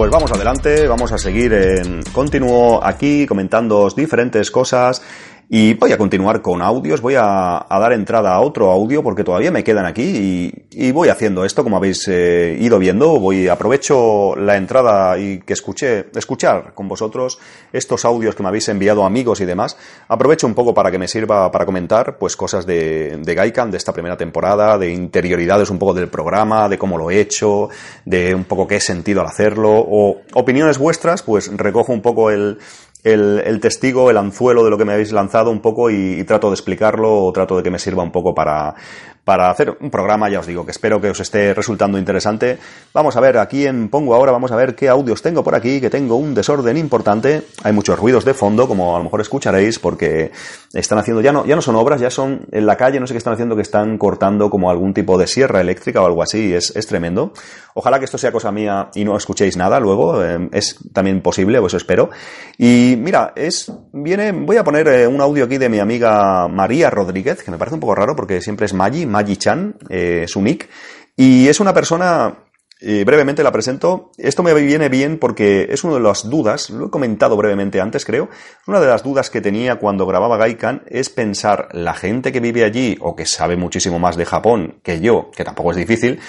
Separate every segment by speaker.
Speaker 1: Pues vamos adelante, vamos a seguir en continuo aquí comentando diferentes cosas y voy a continuar con audios, voy a, dar entrada a otro audio porque todavía me quedan aquí y, voy haciendo esto como habéis eh, ido viendo. Voy aprovecho la entrada y que escuché, escuchar con vosotros estos audios que me habéis enviado amigos y demás. Aprovecho un poco para que me sirva para comentar pues cosas de, de Gaikan, de esta primera temporada, de interioridades un poco del programa, de cómo lo he hecho, de un poco qué he sentido al hacerlo o opiniones vuestras, pues recojo un poco el, el, testigo, el anzuelo de lo que me habéis lanzado un poco y, trato de explicarlo o trato de que me sirva un poco para, para hacer un programa, ya os digo, que espero que os esté resultando interesante. Vamos a ver, aquí en pongo ahora, vamos a ver qué audios tengo por aquí, que tengo un desorden importante. Hay muchos ruidos de fondo, como a lo mejor escucharéis, porque están haciendo, ya no, ya no son obras, ya son en la calle, no sé qué están haciendo, que están cortando como algún tipo de sierra eléctrica o algo así, es, es tremendo. Ojalá que esto sea cosa mía y no escuchéis nada luego, eh, es también posible, o eso espero. Y mira, es, viene, voy a poner eh, un audio aquí de mi amiga María Rodríguez, que me parece un poco raro porque siempre es Maggi, Maggi-chan, eh, su nick, y es una persona brevemente la presento. Esto me viene bien porque es una de las dudas, lo he comentado brevemente antes, creo. Una de las dudas que tenía cuando grababa Gaikan es pensar, la gente que vive allí o que sabe muchísimo más de Japón que yo, que tampoco es difícil,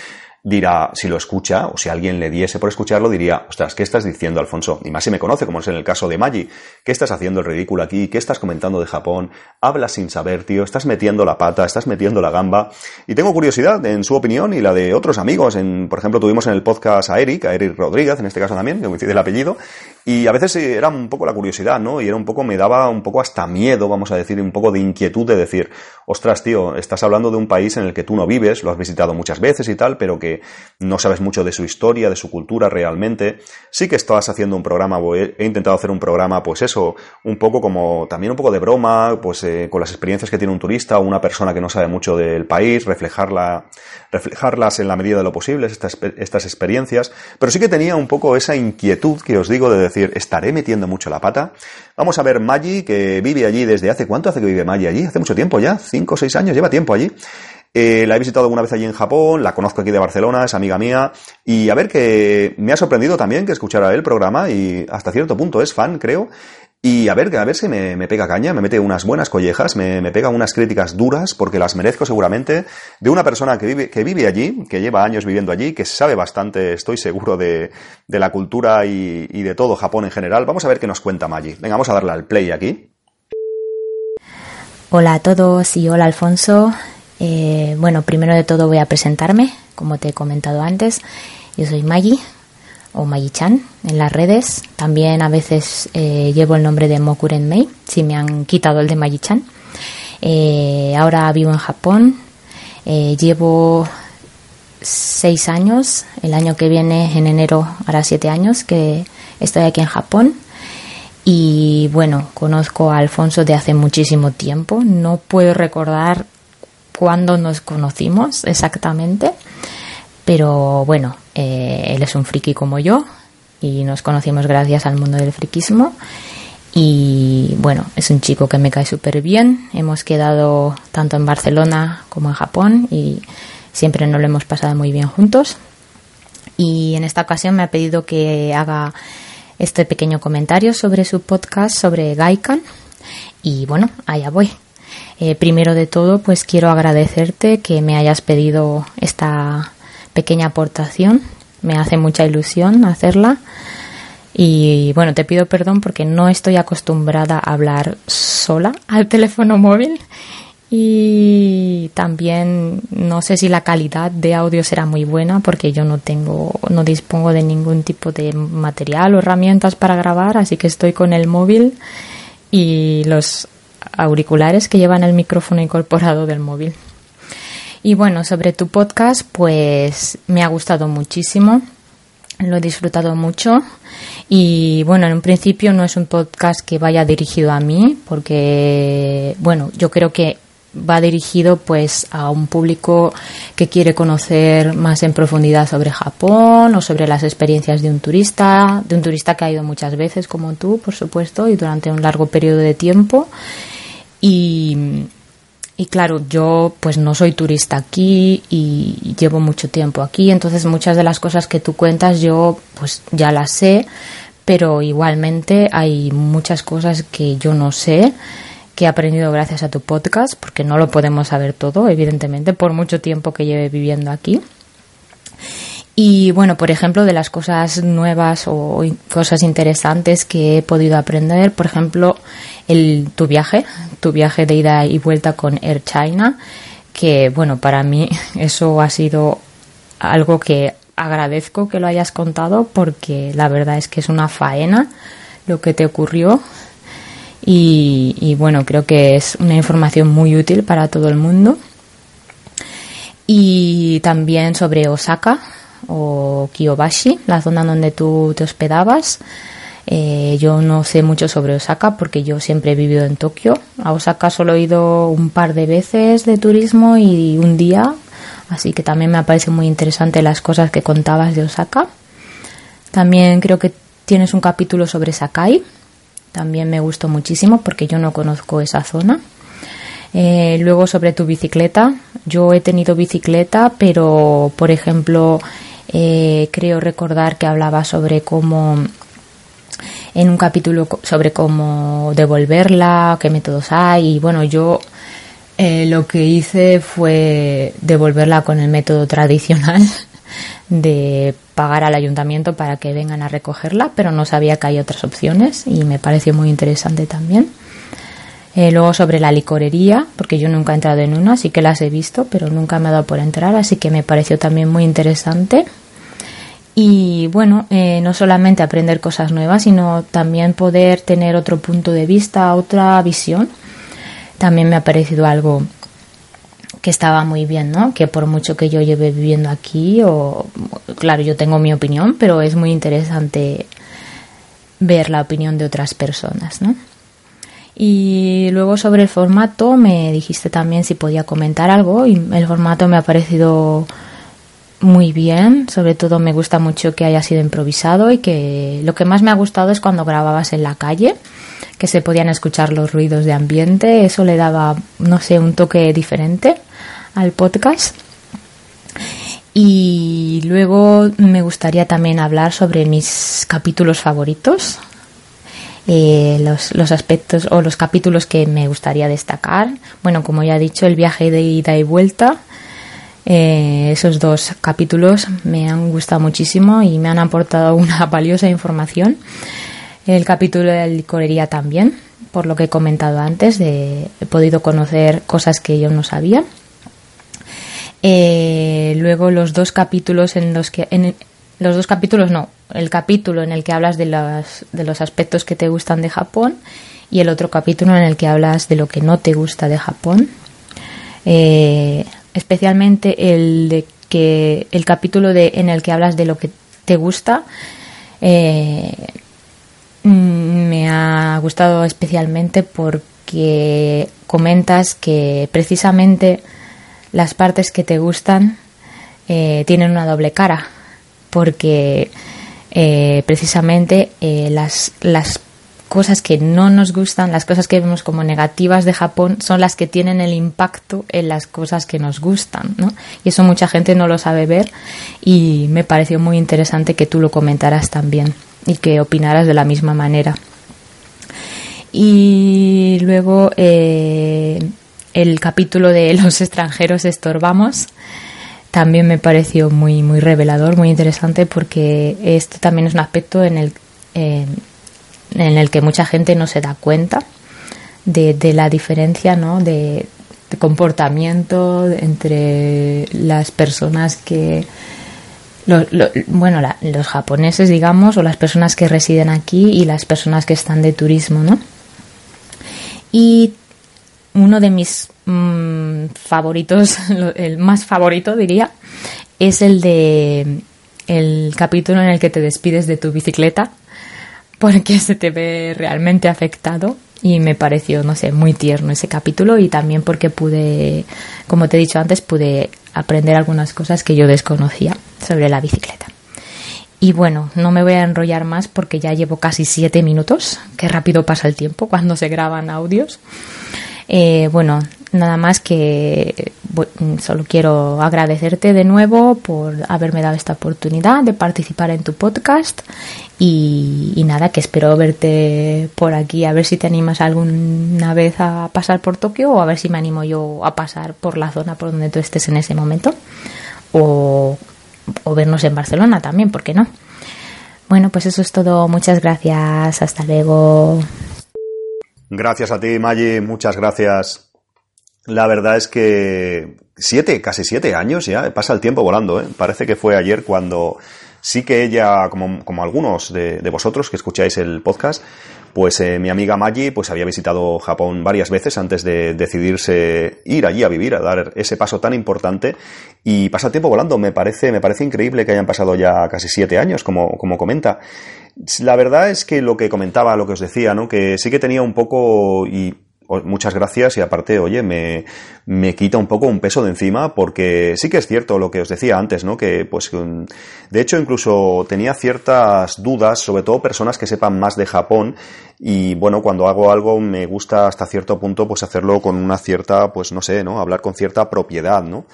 Speaker 1: dirá, si lo escucha, o si alguien le diese por escucharlo, diría, ostras, ¿qué estás diciendo, Alfonso? Y más si me conoce, como es en el caso de Maggi. ¿Qué estás haciendo el ridículo aquí? ¿Qué estás comentando de Japón? Hablas sin saber, tío, estás metiendo la pata, estás metiendo la gamba. Y tengo curiosidad en su opinión y la de otros amigos. En, por ejemplo, tuvimos en el podcast a Eric, a Eric Rodríguez, en este caso también, que coincide el apellido, y a veces era un poco la curiosidad, ¿no? Y era un poco, me daba un poco hasta miedo, vamos a decir, un poco de inquietud de decir, ostras, tío, estás hablando de un país en el que tú no vives, lo has visitado muchas veces y tal, pero que no sabes mucho de su historia, de su cultura realmente. Sí que estás haciendo un programa, he intentado hacer un programa, pues eso, un poco como, también un poco de broma, pues eh, con las experiencias que tiene un turista o una persona que no sabe mucho del país, reflejarla, reflejarlas en la medida de lo posible, estas, estas experiencias. Pero sí que tenía un poco esa inquietud que os digo de decir, ¿estaré metiendo mucho la pata? Vamos a ver Maggi, que vive allí desde hace, ¿cuánto hace que vive Maggi allí? Hace mucho tiempo ya, cinco o seis años, lleva tiempo allí. Eh, la he visitado alguna vez allí en Japón, la conozco aquí de Barcelona, es amiga mía. Y a ver que me ha sorprendido también que escuchara el programa y hasta cierto punto es fan, creo. Y a ver, a ver si me, me pega caña, me mete unas buenas collejas, me, me, pega unas críticas duras, porque las merezco seguramente, de una persona que vive, que vive allí, que lleva años viviendo allí, que sabe bastante, estoy seguro, de, de la cultura y, y, de todo Japón en general. Vamos a ver qué nos cuenta Maggi. Venga, vamos a darle al play aquí.
Speaker 2: Hola a todos y hola Alfonso. Eh, bueno, primero de todo voy a presentarme, como te he comentado antes. Yo soy Maggi, o Maggi-chan en las redes. También a veces eh, llevo el nombre de Mokuren Mei, si me han quitado el de Maggi-chan. Eh, ahora vivo en Japón. Eh, llevo seis años. El año que viene, en enero, hará siete años que estoy aquí en Japón. Y bueno, conozco a Alfonso de hace muchísimo tiempo. No puedo recordar cuándo nos conocimos exactamente. Pero bueno, eh, él es un friki como yo y nos conocimos gracias al mundo del friquismo. Y bueno, es un chico que me cae súper bien. Hemos quedado tanto en Barcelona como en Japón y siempre nos lo hemos pasado muy bien juntos. Y en esta ocasión me ha pedido que haga este pequeño comentario sobre su podcast sobre Gaikan. Y bueno, allá voy. Eh, primero de todo, pues quiero agradecerte que me hayas pedido esta pequeña aportación. Me hace mucha ilusión hacerla. Y bueno, te pido perdón porque no estoy acostumbrada a hablar sola al teléfono móvil. Y también no sé si la calidad de audio será muy buena porque yo no tengo, no dispongo de ningún tipo de material o herramientas para grabar, así que estoy con el móvil y los auriculares que llevan el micrófono incorporado del móvil. Y bueno, sobre tu podcast, pues me ha gustado muchísimo, lo he disfrutado mucho y bueno, en un principio no es un podcast que vaya dirigido a mí, porque bueno, yo creo que va dirigido pues a un público que quiere conocer más en profundidad sobre Japón o sobre las experiencias de un turista, de un turista que ha ido muchas veces como tú, por supuesto, y durante un largo periodo de tiempo. Y, y claro, yo pues no soy turista aquí y llevo mucho tiempo aquí, entonces muchas de las cosas que tú cuentas yo pues ya las sé, pero igualmente hay muchas cosas que yo no sé que he aprendido gracias a tu podcast, porque no lo podemos saber todo, evidentemente, por mucho tiempo que lleve viviendo aquí. Y bueno, por ejemplo, de las cosas nuevas o cosas interesantes que he podido aprender, por ejemplo, el, tu viaje, tu viaje de ida y vuelta con Air China, que bueno, para mí eso ha sido algo que agradezco que lo hayas contado porque la verdad es que es una faena lo que te ocurrió y, bueno, creo que es una información muy útil para todo el mundo. Y también sobre Osaka o Kiyobashi, la zona donde tú te hospedabas. Eh, yo no sé mucho sobre Osaka porque yo siempre he vivido en Tokio. A Osaka solo he ido un par de veces de turismo y un día, así que también me parece muy interesante las cosas que contabas de Osaka. También creo que tienes un capítulo sobre Sakai, también me gustó muchísimo porque yo no conozco esa zona. Eh, luego sobre tu bicicleta, yo he tenido bicicleta, pero por ejemplo eh, creo recordar que hablaba sobre cómo en un capítulo sobre cómo devolverla, qué métodos hay y bueno yo eh, lo que hice fue devolverla con el método tradicional de pagar al ayuntamiento para que vengan a recogerla, pero no sabía que hay otras opciones y me pareció muy interesante también. Eh, luego sobre la licorería, porque yo nunca he entrado en una, sí que las he visto, pero nunca me ha dado por entrar, así que me pareció también muy interesante. Y bueno, eh, no solamente aprender cosas nuevas, sino también poder tener otro punto de vista, otra visión. También me ha parecido algo que estaba muy bien, ¿no? Que por mucho que yo lleve viviendo aquí, o claro, yo tengo mi opinión, pero es muy interesante ver la opinión de otras personas, ¿no? Y luego sobre el formato me dijiste también si podía comentar algo y el formato me ha parecido muy bien, sobre todo me gusta mucho que haya sido improvisado y que lo que más me ha gustado es cuando grababas en la calle, que se podían escuchar los ruidos de ambiente, eso le daba, no sé, un toque diferente al podcast. Y luego me gustaría también hablar sobre mis capítulos favoritos, eh, los, los, aspectos o los capítulos que me gustaría destacar. Bueno, como ya he dicho, el viaje de ida y vuelta. Eh, esos dos capítulos me han gustado muchísimo y me han aportado una valiosa información. El capítulo de la licorería también, por lo que he comentado antes, de, he podido conocer cosas que yo no sabía. Eh, luego los dos capítulos en los que los dos capítulos no, el capítulo en el que hablas de de los aspectos que te gustan de Japón y el otro capítulo en el que hablas de lo que no te gusta de Japón. Eh, especialmente el de que el capítulo de en el que hablas de lo que te gusta eh, me ha gustado especialmente porque comentas que precisamente las partes que te gustan eh, tienen una doble cara, porque eh, precisamente las, las cosas que no nos gustan, las cosas que vemos como negativas de Japón, son las que tienen el impacto en las cosas que nos gustan, ¿no? Y eso mucha gente no lo sabe ver y me pareció muy interesante que tú lo comentaras también y que opinaras de la misma manera. Y luego el capítulo de los extranjeros estorbamos también me pareció muy muy revelador, muy interesante porque esto también es un aspecto en el en el que mucha gente no se da cuenta de, la diferencia, ¿no? De, comportamiento entre las personas que bueno los japoneses digamos o las personas que residen aquí y las personas que están de turismo, ¿no? Y uno de mis mm, favoritos, el más favorito diría, es el de el capítulo en el que te despides de tu bicicleta porque se te ve realmente afectado y me pareció, no sé, muy tierno ese capítulo y también porque pude, como te he dicho antes, pude aprender algunas cosas que yo desconocía sobre la bicicleta. Y bueno, no me voy a enrollar más porque ya llevo casi siete minutos. Qué rápido pasa el tiempo cuando se graban audios. Eh, bueno, nada más que solo quiero agradecerte de nuevo por haberme dado esta oportunidad de participar en tu podcast y, nada, que espero verte por aquí a ver si te animas alguna vez a pasar por Tokio o a ver si me animo yo a pasar por la zona por donde tú estés en ese momento o, o vernos en Barcelona también, ¿por qué no? Bueno, pues eso es todo. Muchas gracias. Hasta luego.
Speaker 1: Gracias a ti, Maggi. Muchas gracias. La verdad es que siete, casi siete años ya, pasa el tiempo volando, ¿eh? Parece que fue ayer cuando sí que ella, como, como algunos de, vosotros que escucháis el podcast, pues eh, mi amiga Maggie pues había visitado Japón varias veces antes de decidirse ir allí a vivir, a dar ese paso tan importante y pasa el tiempo volando. Me parece, me parece increíble que hayan pasado ya casi siete años, como, como comenta. La verdad es que lo que comentaba, lo que os decía, ¿no? Que sí que tenía un poco y muchas gracias y aparte, oye, me, me quita un poco un peso de encima porque sí que es cierto lo que os decía antes, ¿no? Que pues de hecho incluso tenía ciertas dudas, sobre todo personas que sepan más de Japón y bueno, cuando hago algo me gusta hasta cierto punto pues hacerlo con una cierta, pues no sé, ¿no? Hablar con cierta propiedad, ¿no?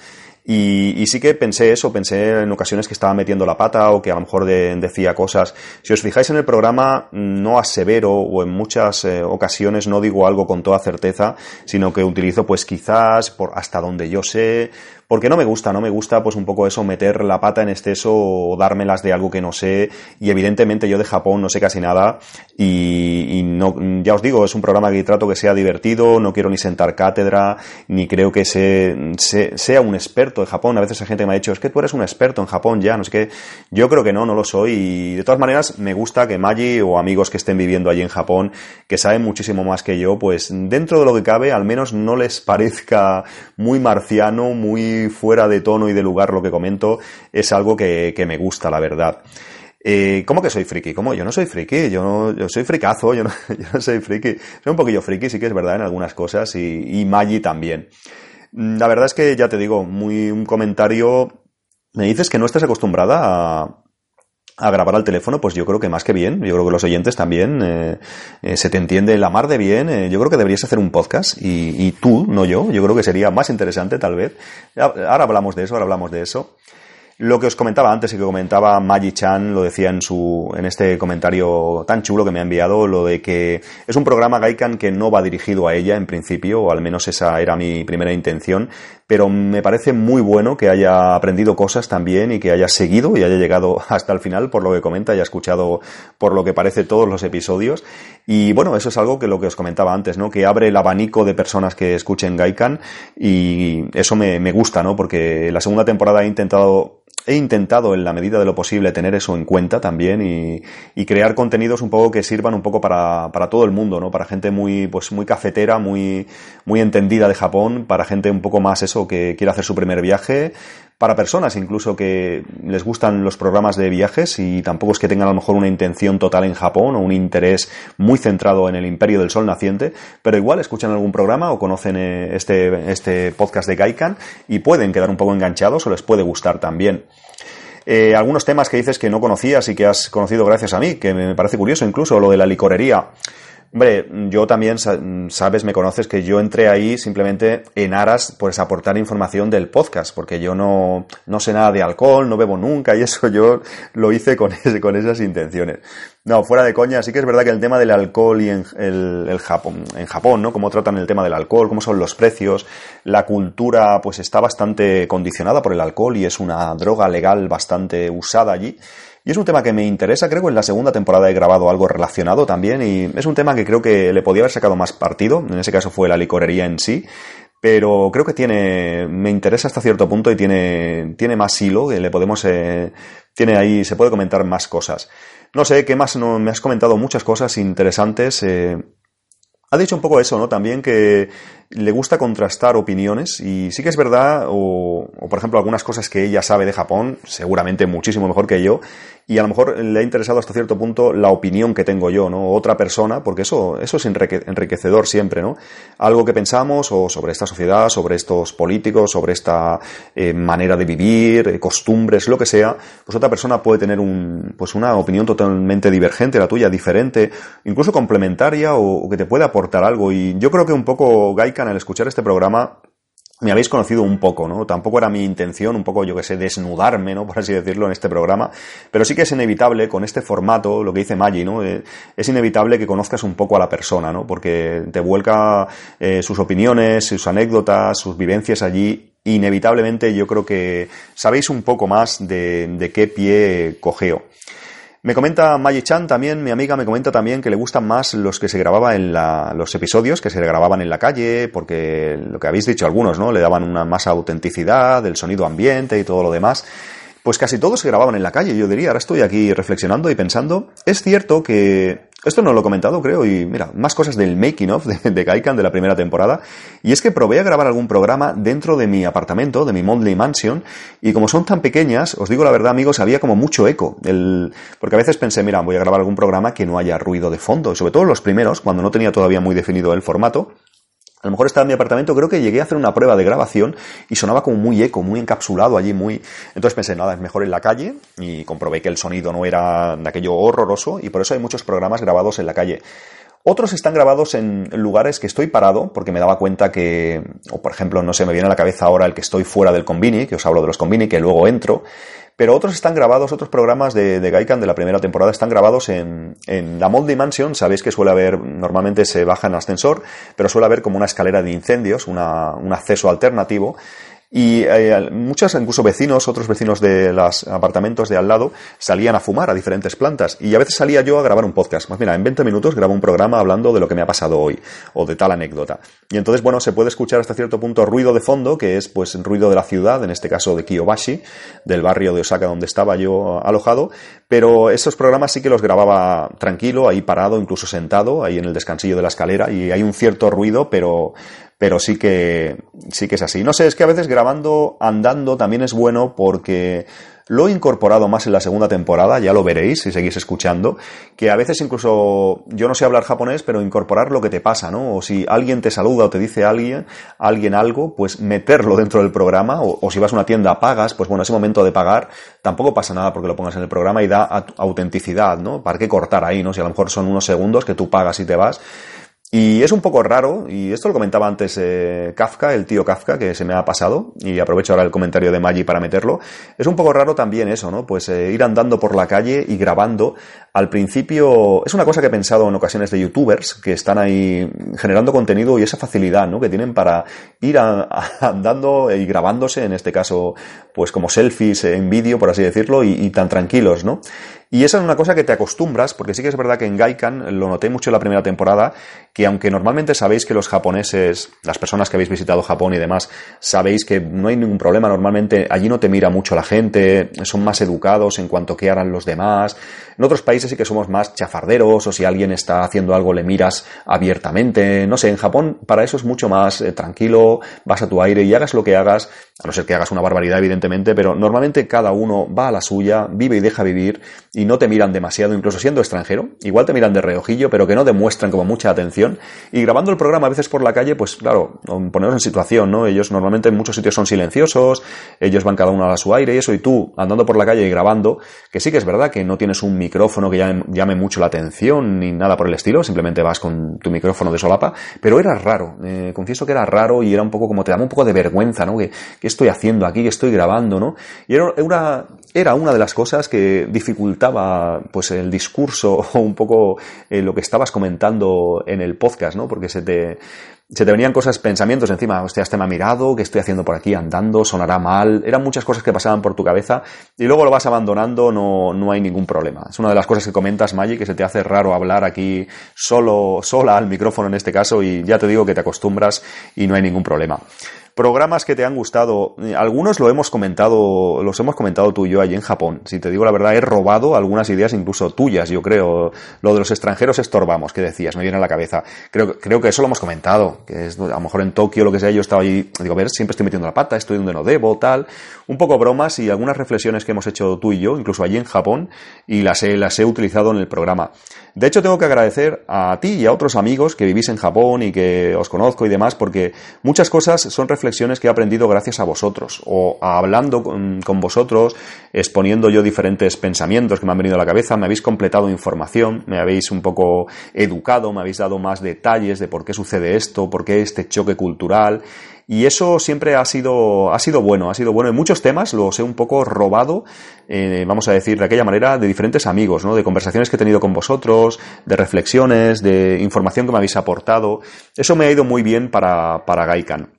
Speaker 1: Y, sí que pensé eso, pensé en ocasiones que estaba metiendo la pata o que a lo mejor decía cosas. Si os fijáis en el programa, no asevero o en muchas eh, ocasiones no digo algo con toda certeza, sino que utilizo pues quizás por hasta donde yo sé, porque no me gusta, no me gusta pues un poco eso, meter la pata en exceso o dármelas de algo que no sé. Y evidentemente yo de Japón no sé casi nada y, no, ya os digo, es un programa que trato que sea divertido, no quiero ni sentar cátedra, ni creo que sea un experto de Japón, a veces hay gente que me ha dicho, es que tú eres un experto en Japón ya, no sé qué, yo creo que no, no lo soy y de todas maneras me gusta que Maggi o amigos que estén viviendo allí en Japón, que saben muchísimo más que yo, pues dentro de lo que cabe al menos no les parezca muy marciano, muy fuera de tono y de lugar lo que comento, es algo que, me gusta, la verdad. Eh, ¿Cómo que soy friki? ¿Cómo? Yo no soy friki, yo, no, yo soy fricazo, yo no, yo no, soy friki. Soy un poquillo friki, sí que es verdad en algunas cosas, y, y Maggi también. La verdad es que ya te digo, muy un comentario. Me dices que no estás acostumbrada a, a grabar al teléfono, pues yo creo que más que bien. Yo creo que los oyentes también eh, eh, se te entiende la mar de bien. Eh, yo creo que deberías hacer un podcast y, y, tú, no yo. Yo creo que sería más interesante, tal vez. Ahora hablamos de eso, ahora hablamos de eso. Lo que os comentaba antes y que comentaba Maggie Chan, lo decía en su, en este comentario tan chulo que me ha enviado, lo de que es un programa Gaikan que no va dirigido a ella en principio, o al menos esa era mi primera intención, pero me parece muy bueno que haya aprendido cosas también y que haya seguido y haya llegado hasta el final por lo que comenta, haya escuchado por lo que parece todos los episodios. Y bueno, eso es algo que lo que os comentaba antes, ¿no? Que abre el abanico de personas que escuchen Gaikan y eso me, me gusta, ¿no? Porque la segunda temporada he intentado he intentado en la medida de lo posible tener eso en cuenta también y, crear contenidos un poco que sirvan un poco para, para, todo el mundo, ¿no? Para gente muy, pues muy cafetera, muy, muy entendida de Japón, para gente un poco más eso que quiere hacer su primer viaje, para personas incluso que les gustan los programas de viajes y tampoco es que tengan a lo mejor una intención total en Japón o un interés muy centrado en el imperio del sol naciente, pero igual escuchan algún programa o conocen eh, este, este podcast de Gaikan y pueden quedar un poco enganchados o les puede gustar también. Eh, algunos temas que dices que no conocías y que has conocido gracias a mí, que me parece curioso incluso, lo de la licorería. Hombre, yo también, sabes, me conoces que yo entré ahí simplemente en aras, pues aportar información del podcast, porque yo no, no sé nada de alcohol, no bebo nunca y eso yo lo hice con, ese, con esas intenciones. No, fuera de coña, sí que es verdad que el tema del alcohol y en el, Japón, en Japón, ¿no? Cómo tratan el tema del alcohol, cómo son los precios, la cultura, pues está bastante condicionada por el alcohol y es una droga legal bastante usada allí. Y es un tema que me interesa, creo que en la segunda temporada he grabado algo relacionado también y es un tema que creo que le podía haber sacado más partido, en ese caso fue la licorería en sí, pero creo que tiene, me interesa hasta cierto punto y tiene, tiene más hilo, que le podemos, eh, tiene ahí, se puede comentar más cosas. No sé, ¿qué más? No, me has comentado muchas cosas interesantes. Eh, Ha dicho un poco eso, ¿no? También que le gusta contrastar opiniones y sí que es verdad, o, por ejemplo algunas cosas que ella sabe de Japón, seguramente muchísimo mejor que yo, y a lo mejor le ha interesado hasta cierto punto la opinión que tengo yo, ¿no? Otra persona, porque eso, eso es enriquecedor siempre, ¿no? Algo que pensamos o sobre esta sociedad, sobre estos políticos, sobre esta eh, manera de vivir, eh, costumbres, lo que sea, pues otra persona puede tener un, pues una opinión totalmente divergente, la tuya, diferente, incluso complementaria o, o que te puede aportar algo. Y yo creo que un poco Gaikan al escuchar este programa me habéis conocido un poco, ¿no? Tampoco era mi intención, un poco, yo que sé, desnudarme, ¿no? Por así decirlo, en este programa. Pero sí que es inevitable, con este formato, lo que dice Maggi, ¿no? Eh, es inevitable que conozcas un poco a la persona, ¿no? Porque te vuelca eh, sus opiniones, sus anécdotas, sus vivencias allí. Inevitablemente yo creo que sabéis un poco más de, de qué pie cogeo. Me comenta Maggie Chan también, mi amiga me comenta también que le gustan más los que se grababan en la, los episodios que se grababan en la calle, porque lo que habéis dicho algunos, ¿no? Le daban una más autenticidad, del sonido ambiente y todo lo demás. Pues casi todos se grababan en la calle, yo diría. Ahora estoy aquí reflexionando y pensando. Es cierto que esto no lo he comentado, creo, y mira, más cosas del making of de, de Gaikan de la primera temporada. Y es que probé a grabar algún programa dentro de mi apartamento, de mi Mondley Mansion, y como son tan pequeñas, os digo la verdad, amigos, había como mucho eco. El, porque a veces pensé, mira, voy a grabar algún programa que no haya ruido de fondo, sobre todo los primeros, cuando no tenía todavía muy definido el formato. A lo mejor estaba en mi apartamento, creo que llegué a hacer una prueba de grabación y sonaba como muy eco, muy encapsulado allí, muy... Entonces pensé, nada, es mejor en la calle y comprobé que el sonido no era de aquello horroroso y por eso hay muchos programas grabados en la calle. Otros están grabados en lugares que estoy parado, porque me daba cuenta que, o por ejemplo, no sé, me viene a la cabeza ahora el que estoy fuera del Convini, que os hablo de los Convini, que luego entro, pero otros están grabados, otros programas de, de Gaikan de la primera temporada están grabados en, la Moldy Mansion. Sabéis que suele haber, normalmente se baja en ascensor, pero suele haber como una escalera de incendios, una, un acceso alternativo. Y eh, muchos, incluso vecinos, otros vecinos de los apartamentos de al lado, salían a fumar a diferentes plantas. Y a veces salía yo a grabar un podcast. Pues mira, en 20 minutos grabo un programa hablando de lo que me ha pasado hoy, o de tal anécdota. Y entonces, bueno, se puede escuchar hasta cierto punto ruido de fondo, que es pues ruido de la ciudad, en este caso de Kiyobashi, del barrio de Osaka donde estaba yo alojado. Pero esos programas sí que los grababa tranquilo, ahí parado, incluso sentado, ahí en el descansillo de la escalera. Y hay un cierto ruido, pero pero sí que, sí que es así. No sé, es que a veces grabando andando también es bueno porque lo he incorporado más en la segunda temporada, ya lo veréis si seguís escuchando, que a veces incluso yo no sé hablar japonés, pero incorporar lo que te pasa, ¿no? O si alguien te saluda o te dice alguien, alguien algo, pues meterlo dentro del programa, o, si vas a una tienda pagas, pues bueno, ese momento de pagar tampoco pasa nada porque lo pongas en el programa y da autenticidad, ¿no? ¿Para qué cortar ahí, no? Si a lo mejor son unos segundos que tú pagas y te vas, y es un poco raro, y esto lo comentaba antes eh, Kafka, el tío Kafka, que se me ha pasado, y aprovecho ahora el comentario de Maggi para meterlo. Es un poco raro también eso, ¿no? Pues eh, ir andando por la calle y grabando. Al principio, es una cosa que he pensado en ocasiones de youtubers que están ahí generando contenido y esa facilidad, ¿no? Que tienen para ir andando y grabándose, en este caso, pues como selfies en vídeo, por así decirlo, y, y tan tranquilos, ¿no? Y esa es una cosa que te acostumbras, porque sí que es verdad que en Gaikan lo noté mucho en la primera temporada, que aunque normalmente sabéis que los japoneses, las personas que habéis visitado Japón y demás, sabéis que no hay ningún problema, normalmente allí no te mira mucho la gente, son más educados en cuanto a qué harán los demás. En otros países sí que somos más chafarderos, o si alguien está haciendo algo le miras abiertamente. No sé, en Japón para eso es mucho más eh, tranquilo, vas a tu aire y hagas lo que hagas, a no ser que hagas una barbaridad, evidentemente, pero normalmente cada uno va a la suya, vive y deja vivir, y no te miran demasiado, incluso siendo extranjero. Igual te miran de reojillo, pero que no demuestran como mucha atención. Y grabando el programa a veces por la calle, pues claro, poneros en situación, ¿no? Ellos normalmente en muchos sitios son silenciosos, ellos van cada uno a su aire y eso, y tú andando por la calle y grabando, que sí que es verdad que no tienes un micrófono que llame, llame mucho la atención ni nada por el estilo, simplemente vas con tu micrófono de solapa, pero era raro, eh, confieso que era raro y era un poco como te daba un poco de vergüenza, ¿no? Que, ¿Qué estoy haciendo aquí? ¿Qué estoy grabando? ¿no? Y era una, era una de las cosas que dificultaba pues el discurso o un poco eh, lo que estabas comentando en el podcast, ¿no? Porque se te, se te venían cosas, pensamientos encima, hostia, este me ha mirado, ¿qué estoy haciendo por aquí andando? ¿Sonará mal? Eran muchas cosas que pasaban por tu cabeza y luego lo vas abandonando, no, no hay ningún problema. Es una de las cosas que comentas, Maggi, que se te hace raro hablar aquí solo, sola al micrófono en este caso y ya te digo que te acostumbras y no hay ningún problema. Programas que te han gustado. Algunos lo hemos comentado, los hemos comentado tú y yo allí en Japón. Si te digo la verdad, he robado algunas ideas incluso tuyas, yo creo. Lo de los extranjeros estorbamos, que decías, me viene a la cabeza. Creo, creo que eso lo hemos comentado, que es, a lo mejor en Tokio, lo que sea, yo estaba allí, digo, a ver, siempre estoy metiendo la pata, estoy donde no debo, tal. Un poco bromas y algunas reflexiones que hemos hecho tú y yo, incluso allí en Japón, y las he, las he utilizado en el programa. De hecho, tengo que agradecer a ti y a otros amigos que vivís en Japón y que os conozco y demás, porque muchas cosas son reflexiones que he aprendido gracias a vosotros, o hablando con, vosotros, exponiendo yo diferentes pensamientos que me han venido a la cabeza, me habéis completado información, me habéis un poco educado, me habéis dado más detalles de por qué sucede esto, por qué este choque cultural, y eso siempre ha sido, ha sido bueno, ha sido bueno. En muchos temas los he un poco robado, eh, vamos a decir de aquella manera, de diferentes amigos, ¿no? De conversaciones que he tenido con vosotros, de reflexiones, de información que me habéis aportado. Eso me ha ido muy bien para, para Gaikan.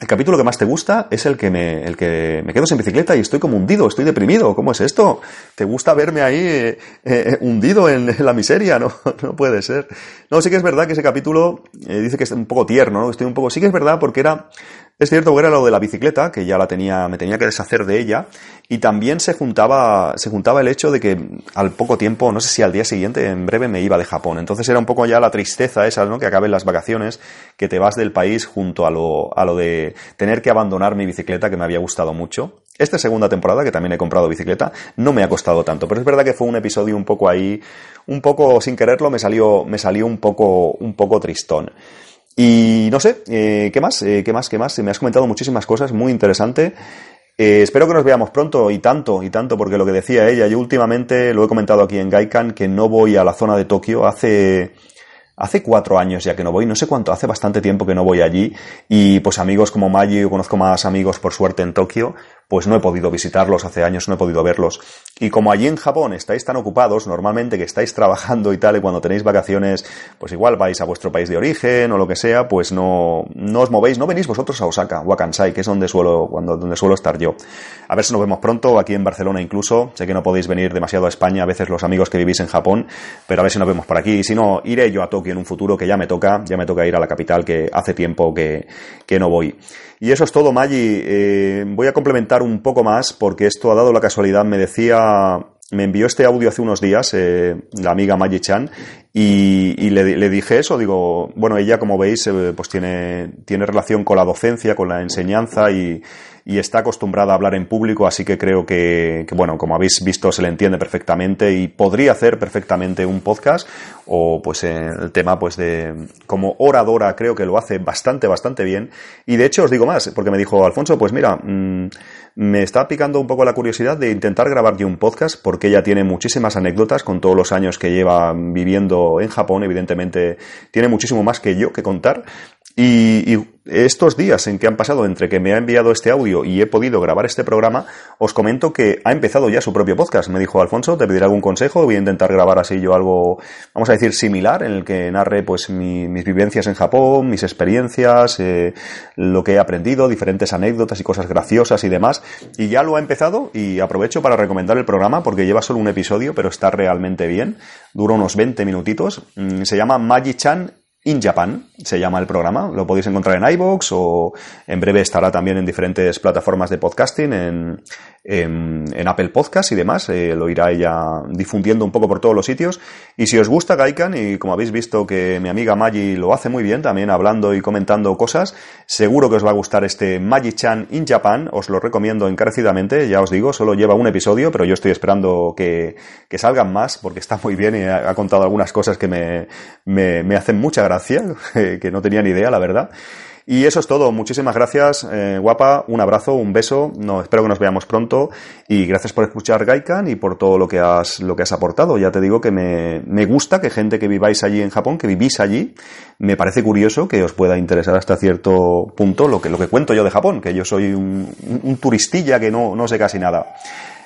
Speaker 1: El capítulo que más te gusta es el que me, el que me quedo sin bicicleta y estoy como hundido, estoy deprimido. ¿Cómo es esto? ¿Te gusta verme ahí eh, eh, hundido en, la miseria? No, no puede ser. No, sí que es verdad que ese capítulo eh, dice que es un poco tierno, ¿no? Estoy un poco. Sí que es verdad porque era es cierto que era lo de la bicicleta, que ya la tenía, me tenía que deshacer de ella, y también se juntaba, se juntaba el hecho de que al poco tiempo, no sé si al día siguiente, en breve me iba de Japón. Entonces era un poco ya la tristeza esa, ¿no? Que acaben las vacaciones, que te vas del país junto a lo, a lo de tener que abandonar mi bicicleta que me había gustado mucho. Esta segunda temporada, que también he comprado bicicleta, no me ha costado tanto, pero es verdad que fue un episodio un poco ahí, un poco sin quererlo, me salió, me salió un poco, un poco tristón. Y no sé, eh, ¿qué más? Eh, ¿Qué más? ¿Qué más? Me has comentado muchísimas cosas, muy interesante. Eh, espero que nos veamos pronto y tanto, y tanto, porque lo que decía ella, yo últimamente lo he comentado aquí en Gaikan, que no voy a la zona de Tokio hace, hace cuatro años ya que no voy, no sé cuánto, hace bastante tiempo que no voy allí, y pues amigos como Maggi, yo conozco más amigos por suerte en Tokio, pues no he podido visitarlos hace años, no he podido verlos. Y como allí en Japón estáis tan ocupados, normalmente que estáis trabajando y tal, y cuando tenéis vacaciones, pues igual vais a vuestro país de origen o lo que sea, pues no, no os movéis, no venís vosotros a Osaka o a Kansai, que es donde suelo, cuando, donde suelo estar yo. A ver si nos vemos pronto, aquí en Barcelona incluso. Sé que no podéis venir demasiado a España, a veces los amigos que vivís en Japón, pero a ver si nos vemos por aquí. Y si no, iré yo a Tokio en un futuro, que ya me toca, ya me toca ir a la capital, que hace tiempo que, que no voy. Y eso es todo, Maggi. Eh, voy a complementar un poco más porque esto ha dado la casualidad. Me decía, me envió este audio hace unos días eh, la amiga Maggi Chan y, le, dije eso. Digo, bueno, ella como veis eh, pues tiene, tiene relación con la docencia, con la enseñanza y, y está acostumbrada a hablar en público, así que creo que, bueno, como habéis visto, se le entiende perfectamente y podría hacer perfectamente un podcast o pues el tema pues de como oradora creo que lo hace bastante, bastante bien. Y de hecho os digo más, porque me dijo Alfonso, pues mira, mm, me está picando un poco la curiosidad de intentar grabar yo un podcast porque ella tiene muchísimas anécdotas con todos los años que lleva viviendo en Japón, evidentemente tiene muchísimo más que yo que contar y, estos días en que han pasado entre que me ha enviado este audio y he podido grabar este programa, os comento que ha empezado ya su propio podcast. Me dijo Alfonso, te pediré algún consejo, voy a intentar grabar así yo algo, vamos a decir, similar, en el que narre pues mis vivencias en Japón, mis experiencias, eh, lo que he aprendido, diferentes anécdotas y cosas graciosas y demás. Y ya lo ha empezado y aprovecho para recomendar el programa porque lleva solo un episodio, pero está realmente bien. Dura unos 20 minutitos. Mm, se llama Magi-chan In Japan se llama el programa. Lo podéis encontrar en iBox o en breve estará también en diferentes plataformas de podcasting, en, en, Apple Podcast y demás. Eh, lo irá ella difundiendo un poco por todos los sitios. Y si os gusta Gaikan, y como habéis visto que mi amiga Maggi lo hace muy bien, también hablando y comentando cosas, seguro que os va a gustar este Maggi-chan in Japan. Os lo recomiendo encarecidamente. Ya os digo, solo lleva un episodio, pero yo estoy esperando que, que salgan más porque está muy bien y ha, contado algunas cosas que me, me, me hacen mucha gracia que no tenía ni idea, la verdad. Y eso es todo. Muchísimas gracias, eh, guapa. Un abrazo, un beso. No, espero que nos veamos pronto. Y gracias por escuchar Gaikan y por todo lo que has, lo que has aportado. Ya te digo que me, me gusta que gente que viváis allí en Japón, que vivís allí, me parece curioso que os pueda interesar hasta cierto punto lo que, lo que cuento yo de Japón, que yo soy un, turistilla que no, no sé casi nada.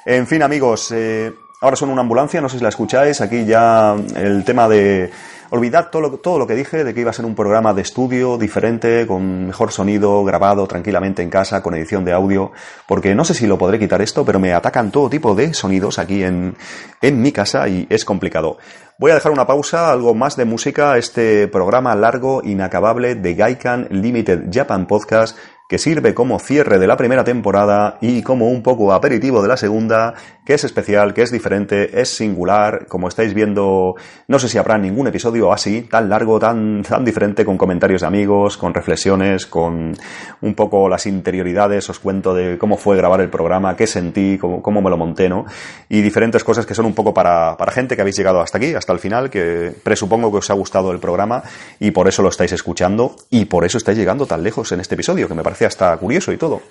Speaker 1: En fin, amigos, eh, ahora son una ambulancia, no sé si la escucháis. Aquí ya el tema de Olvidad todo lo, todo lo que dije de que iba a ser un programa de estudio diferente, con mejor sonido, grabado tranquilamente en casa, con edición de audio, porque no sé si lo podré quitar esto, pero me atacan todo tipo de sonidos aquí en, en mi casa y es complicado. Voy a dejar una pausa, algo más de música, este programa largo, inacabable de Gaikan Limited Japan Podcast que sirve como cierre de la primera temporada y como un poco aperitivo de la segunda, que es especial, que es diferente, es singular, como estáis viendo, no sé si habrá ningún episodio así, tan largo, tan, tan diferente, con comentarios de amigos, con reflexiones, con un poco las interioridades, os cuento de cómo fue grabar el programa, qué sentí, cómo, cómo me lo monté, ¿no? Y diferentes cosas que son un poco para, para gente que habéis llegado hasta aquí, hasta el final, que presupongo que os ha gustado el programa y por eso lo estáis escuchando y por eso estáis llegando tan lejos en este episodio, que me parece hasta curioso y todo.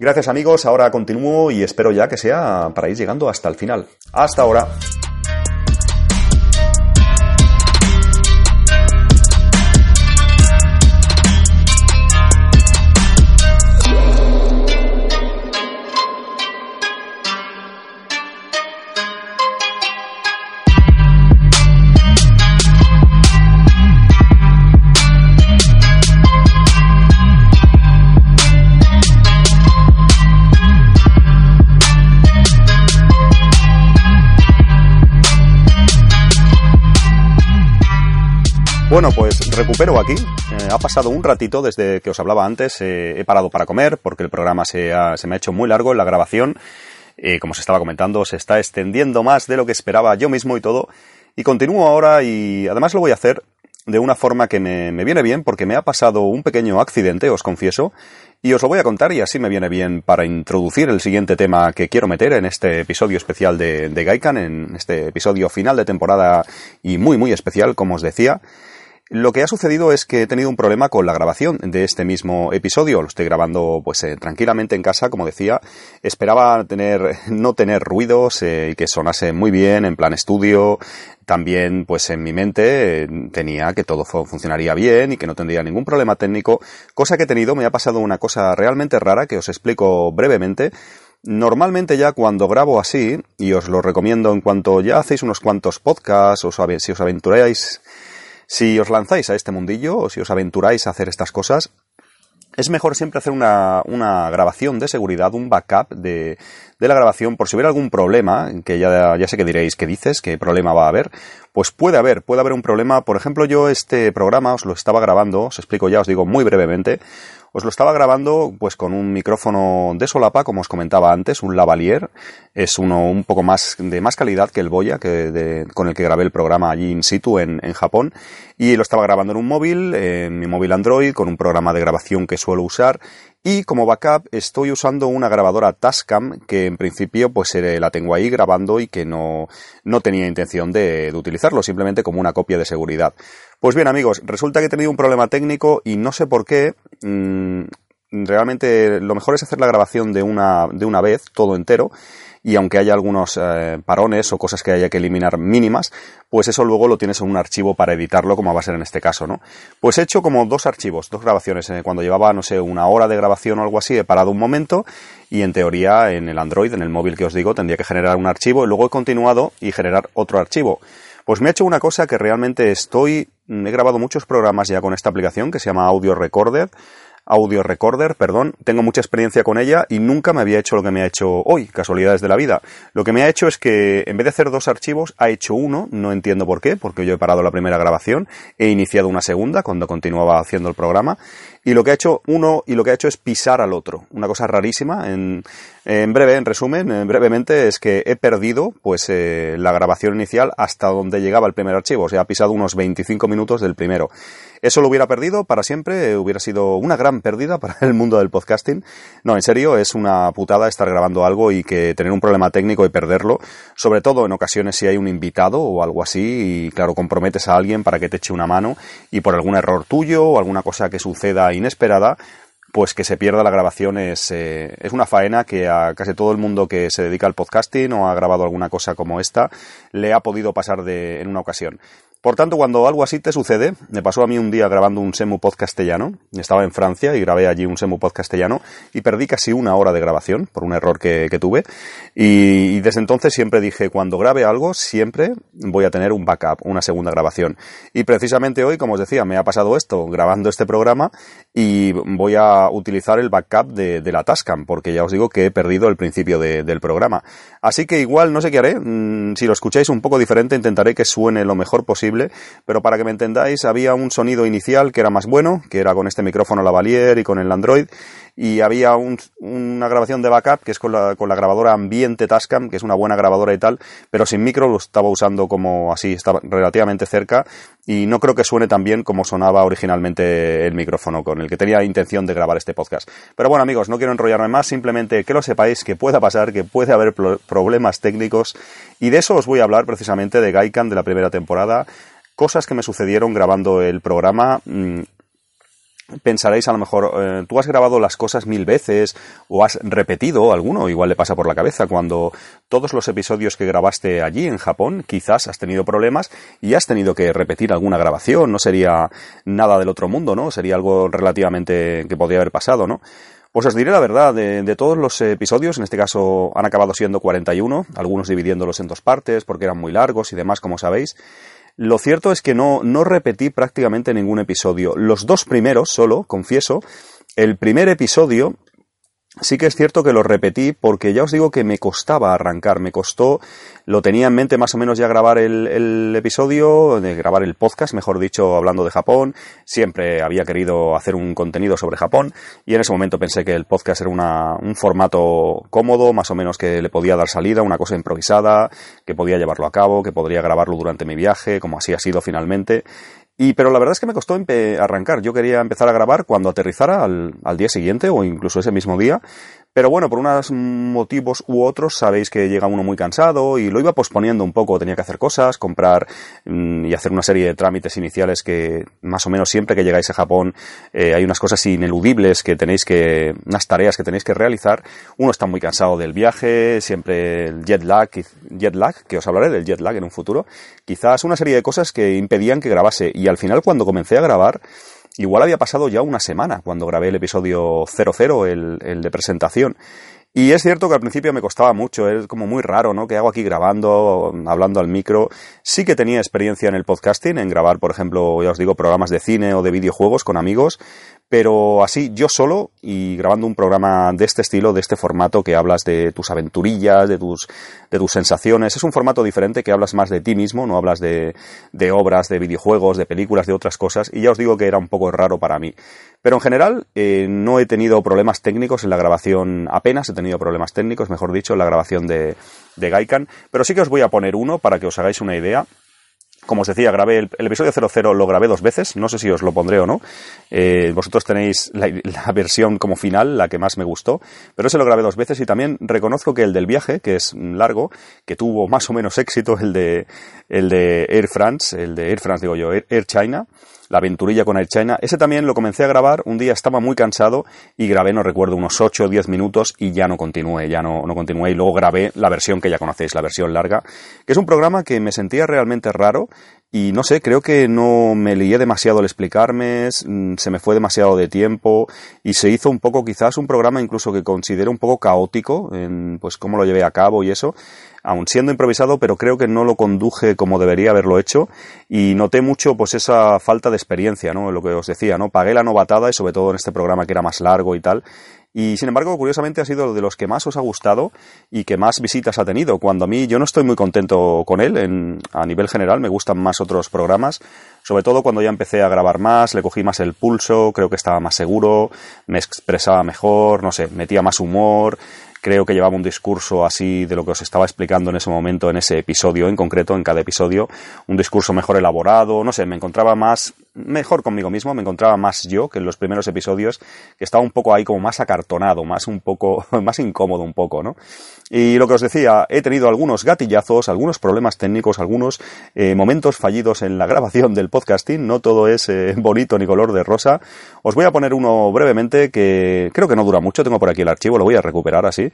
Speaker 1: Gracias amigos, ahora continúo y espero ya que sea para ir llegando hasta el final. Hasta ahora. Recupero aquí. Eh, ha pasado un ratito desde que os hablaba antes. Eh, he parado para comer porque el programa se, se me ha hecho muy largo en la grabación. Eh, como se estaba comentando, se está extendiendo más de lo que esperaba yo mismo y todo. Y continúo ahora y además lo voy a hacer de una forma que me, me viene bien porque me ha pasado un pequeño accidente, os confieso, y os lo voy a contar y así me viene bien para introducir el siguiente tema que quiero meter en este episodio especial de, de Gaikan, en este episodio final de temporada y muy muy especial, como os decía. Lo que ha sucedido es que he tenido un problema con la grabación de este mismo episodio. Lo estoy grabando pues eh, tranquilamente en casa, como decía. Esperaba tener, no tener ruidos eh, y que sonase muy bien en plan estudio. También pues en mi mente eh, tenía que todo funcionaría bien y que no tendría ningún problema técnico. Cosa que he tenido, me ha pasado una cosa realmente rara que os explico brevemente. Normalmente ya cuando grabo así, y os lo recomiendo en cuanto ya hacéis unos cuantos podcasts, si os aventuráis si os lanzáis a este mundillo o si os aventuráis a hacer estas cosas, es mejor siempre hacer una, grabación de seguridad, un backup de, la grabación, por si hubiera algún problema, que ya, ya sé que diréis qué dices, qué problema va a haber, pues puede haber, puede haber un problema. Por ejemplo, yo este programa os lo estaba grabando, os explico ya, os digo muy brevemente, os lo estaba grabando pues con un micrófono de solapa, como os comentaba antes, un lavalier. Es uno un poco más de más calidad que el Boya, que de, con el que grabé el programa allí in situ en, en Japón. Y lo estaba grabando en un móvil, en mi móvil Android, con un programa de grabación que suelo usar. Y como backup estoy usando una grabadora Tascam que en principio pues eh, la tengo ahí grabando y que no, no tenía intención de, de utilizarlo, simplemente como una copia de seguridad. Pues bien amigos, resulta que he tenido un problema técnico y no sé por qué. Mmm, realmente lo mejor es hacer la grabación de una, de una vez, todo entero, y aunque haya algunos eh, parones o cosas que haya que eliminar mínimas, pues eso luego lo tienes en un archivo para editarlo, como va a ser en este caso, ¿no? Pues he hecho como dos archivos, dos grabaciones. Eh, cuando llevaba, no sé, una hora de grabación o algo así, he parado un momento y en teoría en el Android, en el móvil que os digo, tendría que generar un archivo y luego he continuado y generar otro archivo. Pues me ha hecho una cosa que realmente estoy, he grabado muchos programas ya con esta aplicación que se llama Audio Recorder, Audio Recorder, perdón. Tengo mucha experiencia con ella y nunca me había hecho lo que me ha hecho hoy, casualidades de la vida. Lo que me ha hecho es que en vez de hacer dos archivos, ha hecho uno, no entiendo por qué, porque yo he parado la primera grabación, he iniciado una segunda cuando continuaba haciendo el programa, y lo que ha hecho uno y lo que ha hecho es pisar al otro. Una cosa rarísima. En, en breve, en resumen, en brevemente, es que he perdido pues eh, la grabación inicial hasta donde llegaba el primer archivo. O sea, ha pisado unos 25 minutos del primero. Eso lo hubiera perdido para siempre, hubiera sido una gran pérdida para el mundo del podcasting. No, en serio, es una putada estar grabando algo y que tener un problema técnico y perderlo, sobre todo en ocasiones si hay un invitado o algo así y claro, comprometes a alguien para que te eche una mano y por algún error tuyo o alguna cosa que suceda inesperada, pues que se pierda la grabación es, eh, es una faena que a casi todo el mundo que se dedica al podcasting o ha grabado alguna cosa como esta le ha podido pasar de, en una ocasión. Por tanto, cuando algo así te sucede, me pasó a mí un día grabando un Semu Pod castellano, estaba en Francia y grabé allí un Semu Pod castellano y perdí casi una hora de grabación por un error que, tuve y, desde entonces siempre dije, cuando grabe algo, siempre voy a tener un backup, una segunda grabación. Y precisamente hoy, como os decía, me ha pasado esto grabando este programa y voy a utilizar el backup de, la Tascam, porque ya os digo que he perdido el principio de, del programa. Así que igual no sé qué haré, mm, si lo escucháis un poco diferente intentaré que suene lo mejor posible pero para que me entendáis, había un sonido inicial que era más bueno, que era con este micrófono lavalier y con el Android, y había una grabación de backup que es con la, con la grabadora ambiente Tascam, que es una buena grabadora y tal, pero sin micro lo estaba usando como así, estaba relativamente cerca y no creo que suene tan bien como sonaba originalmente el micrófono con el que tenía intención de grabar este podcast. Pero bueno amigos, no quiero enrollarme más, simplemente que lo sepáis, que pueda pasar, que puede haber problemas técnicos y de eso os voy a hablar precisamente de Gaikan de la primera temporada, cosas que me sucedieron grabando el programa. Pensaréis a lo mejor, eh, tú has grabado las cosas mil veces o has repetido alguno, igual le pasa por la cabeza cuando todos los episodios que grabaste allí en Japón, quizás has tenido problemas y has tenido que repetir alguna grabación, no sería nada del otro mundo, ¿no? Sería algo relativamente que podría haber pasado, ¿no? Pues os diré la verdad, de, de, todos los episodios, en este caso han acabado siendo 41, algunos dividiéndolos en dos partes porque eran muy largos y demás, como sabéis. Lo cierto es que no, no repetí prácticamente ningún episodio. Los dos primeros solo, confieso. El primer episodio Sí que es cierto que lo repetí porque ya os digo que me costaba arrancar, me costó, lo tenía en mente más o menos ya grabar el, episodio, de grabar el podcast, mejor dicho, hablando de Japón, siempre había querido hacer un contenido sobre Japón y en ese momento pensé que el podcast era un formato cómodo, más o menos que le podía dar salida, una cosa improvisada, que podía llevarlo a cabo, que podría grabarlo durante mi viaje, como así ha sido finalmente y, pero la verdad es que me costó arrancar. Yo quería empezar a grabar cuando aterrizara al, al, día siguiente o incluso ese mismo día. Pero bueno, por unos motivos u otros sabéis que llega uno muy cansado y lo iba posponiendo un poco. Tenía que hacer cosas, comprar mm, y hacer una serie de trámites iniciales que más o menos siempre que llegáis a Japón eh, hay unas cosas ineludibles que tenéis que, unas tareas que tenéis que realizar. Uno está muy cansado del viaje, siempre el jet lag, jet lag, que os hablaré del jet lag en un futuro. Quizás una serie de cosas que impedían que grabase y al final cuando comencé a grabar Igual había pasado ya una semana cuando grabé el episodio 00, el, el de presentación. Y es cierto que al principio me costaba mucho, es como muy raro, ¿no? Que hago aquí grabando, hablando al micro. Sí que tenía experiencia en el podcasting, en grabar, por ejemplo, ya os digo, programas de cine o de videojuegos con amigos, pero así yo solo y grabando un programa de este estilo, de este formato que hablas de tus aventurillas, de tus, de tus sensaciones, es un formato diferente que hablas más de ti mismo, no hablas de, de obras, de videojuegos, de películas, de otras cosas, y ya os digo que era un poco raro para mí. Pero en general eh, no he tenido problemas técnicos en la grabación, apenas. He tenido problemas técnicos, mejor dicho, en la grabación de, de Gaikan, pero sí que os voy a poner uno para que os hagáis una idea como os decía, grabé el, episodio 00 lo grabé dos veces, no sé si os lo pondré o no. Eh, vosotros tenéis la, versión como final, la que más me gustó, pero ese lo grabé dos veces y también reconozco que el del viaje, que es largo, que tuvo más o menos éxito, el de, el de Air France, el de Air France digo yo, Air China, la aventurilla con Air China. Ese también lo comencé a grabar, un día estaba muy cansado y grabé, no recuerdo, unos 8 o 10 minutos y ya no continué, ya no, no continué y luego grabé la versión que ya conocéis, la versión larga, que es un programa que me sentía realmente raro y no sé, creo que no me lié demasiado al explicarme, mm, se me fue demasiado de tiempo y se hizo un poco quizás un programa incluso que considero un poco caótico en pues cómo lo llevé a cabo y eso aun siendo improvisado, pero creo que no lo conduje como debería haberlo hecho y noté mucho pues esa falta de experiencia, ¿no? Lo que os decía, ¿no? Pagué la novatada y sobre todo en este programa que era más largo y tal. Y sin embargo, curiosamente ha sido de los que más os ha gustado y que más visitas ha tenido. Cuando a mí yo no estoy muy contento con él, en, a nivel general me gustan más otros programas, sobre todo cuando ya empecé a grabar más, le cogí más el pulso, creo que estaba más seguro, me expresaba mejor, no sé, metía más humor, creo que llevaba un discurso así de lo que os estaba explicando en ese momento, en ese episodio en concreto, en cada episodio, un discurso mejor elaborado, no sé, me encontraba más, mejor conmigo mismo, me encontraba más yo que en los primeros episodios, que estaba un poco ahí como más acartonado, más un poco, más incómodo un poco, ¿no? Y lo que os decía, he tenido algunos gatillazos, algunos problemas técnicos, algunos eh, momentos fallidos en la grabación del podcasting, no todo es eh, bonito ni color de rosa. Os voy a poner uno brevemente que creo que no dura mucho, tengo por aquí el archivo, lo voy a recuperar así.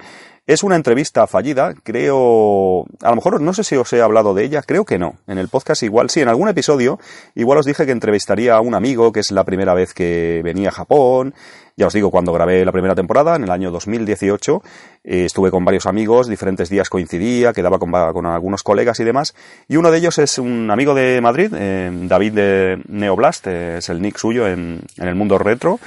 Speaker 1: Es una entrevista fallida, creo, a lo mejor no sé si os he hablado de ella, creo que no. En el podcast igual, sí, en algún episodio, igual os dije que entrevistaría a un amigo que es la primera vez que venía a Japón. Ya os digo, cuando grabé la primera temporada, en el año 2018, eh, estuve con varios amigos, diferentes días coincidía, quedaba con, con, algunos colegas y demás. Y uno de ellos es un amigo de Madrid, eh, David de Neoblast, eh, es el nick suyo en, en el mundo retro.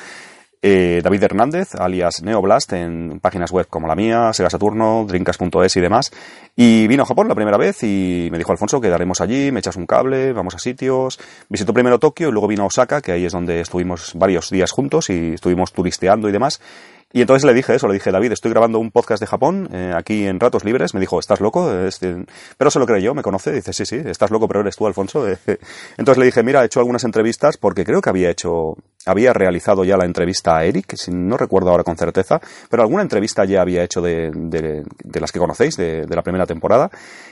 Speaker 1: Eh, David Hernández, alias Neoblast, en páginas web como la mía, Sega Saturno, Drinkas.es y demás. Y vino a Japón la primera vez y me dijo Alfonso, quedaremos allí, me echas un cable, vamos a sitios. Visitó primero Tokio y luego vino a Osaka, que ahí es donde estuvimos varios días juntos y estuvimos turisteando y demás. Y entonces le dije eso, le dije, David, estoy grabando un podcast de Japón eh, aquí en Ratos Libres. Me dijo, ¿estás loco? Pero se lo creyó, me conoce. Dice, sí, sí, estás loco, pero eres tú, Alfonso. Entonces le dije, mira, he hecho algunas entrevistas porque creo que había hecho, había realizado ya la entrevista a Eric, no recuerdo ahora con certeza, pero alguna entrevista ya había hecho de, de, las que conocéis, de, de la primera temporada.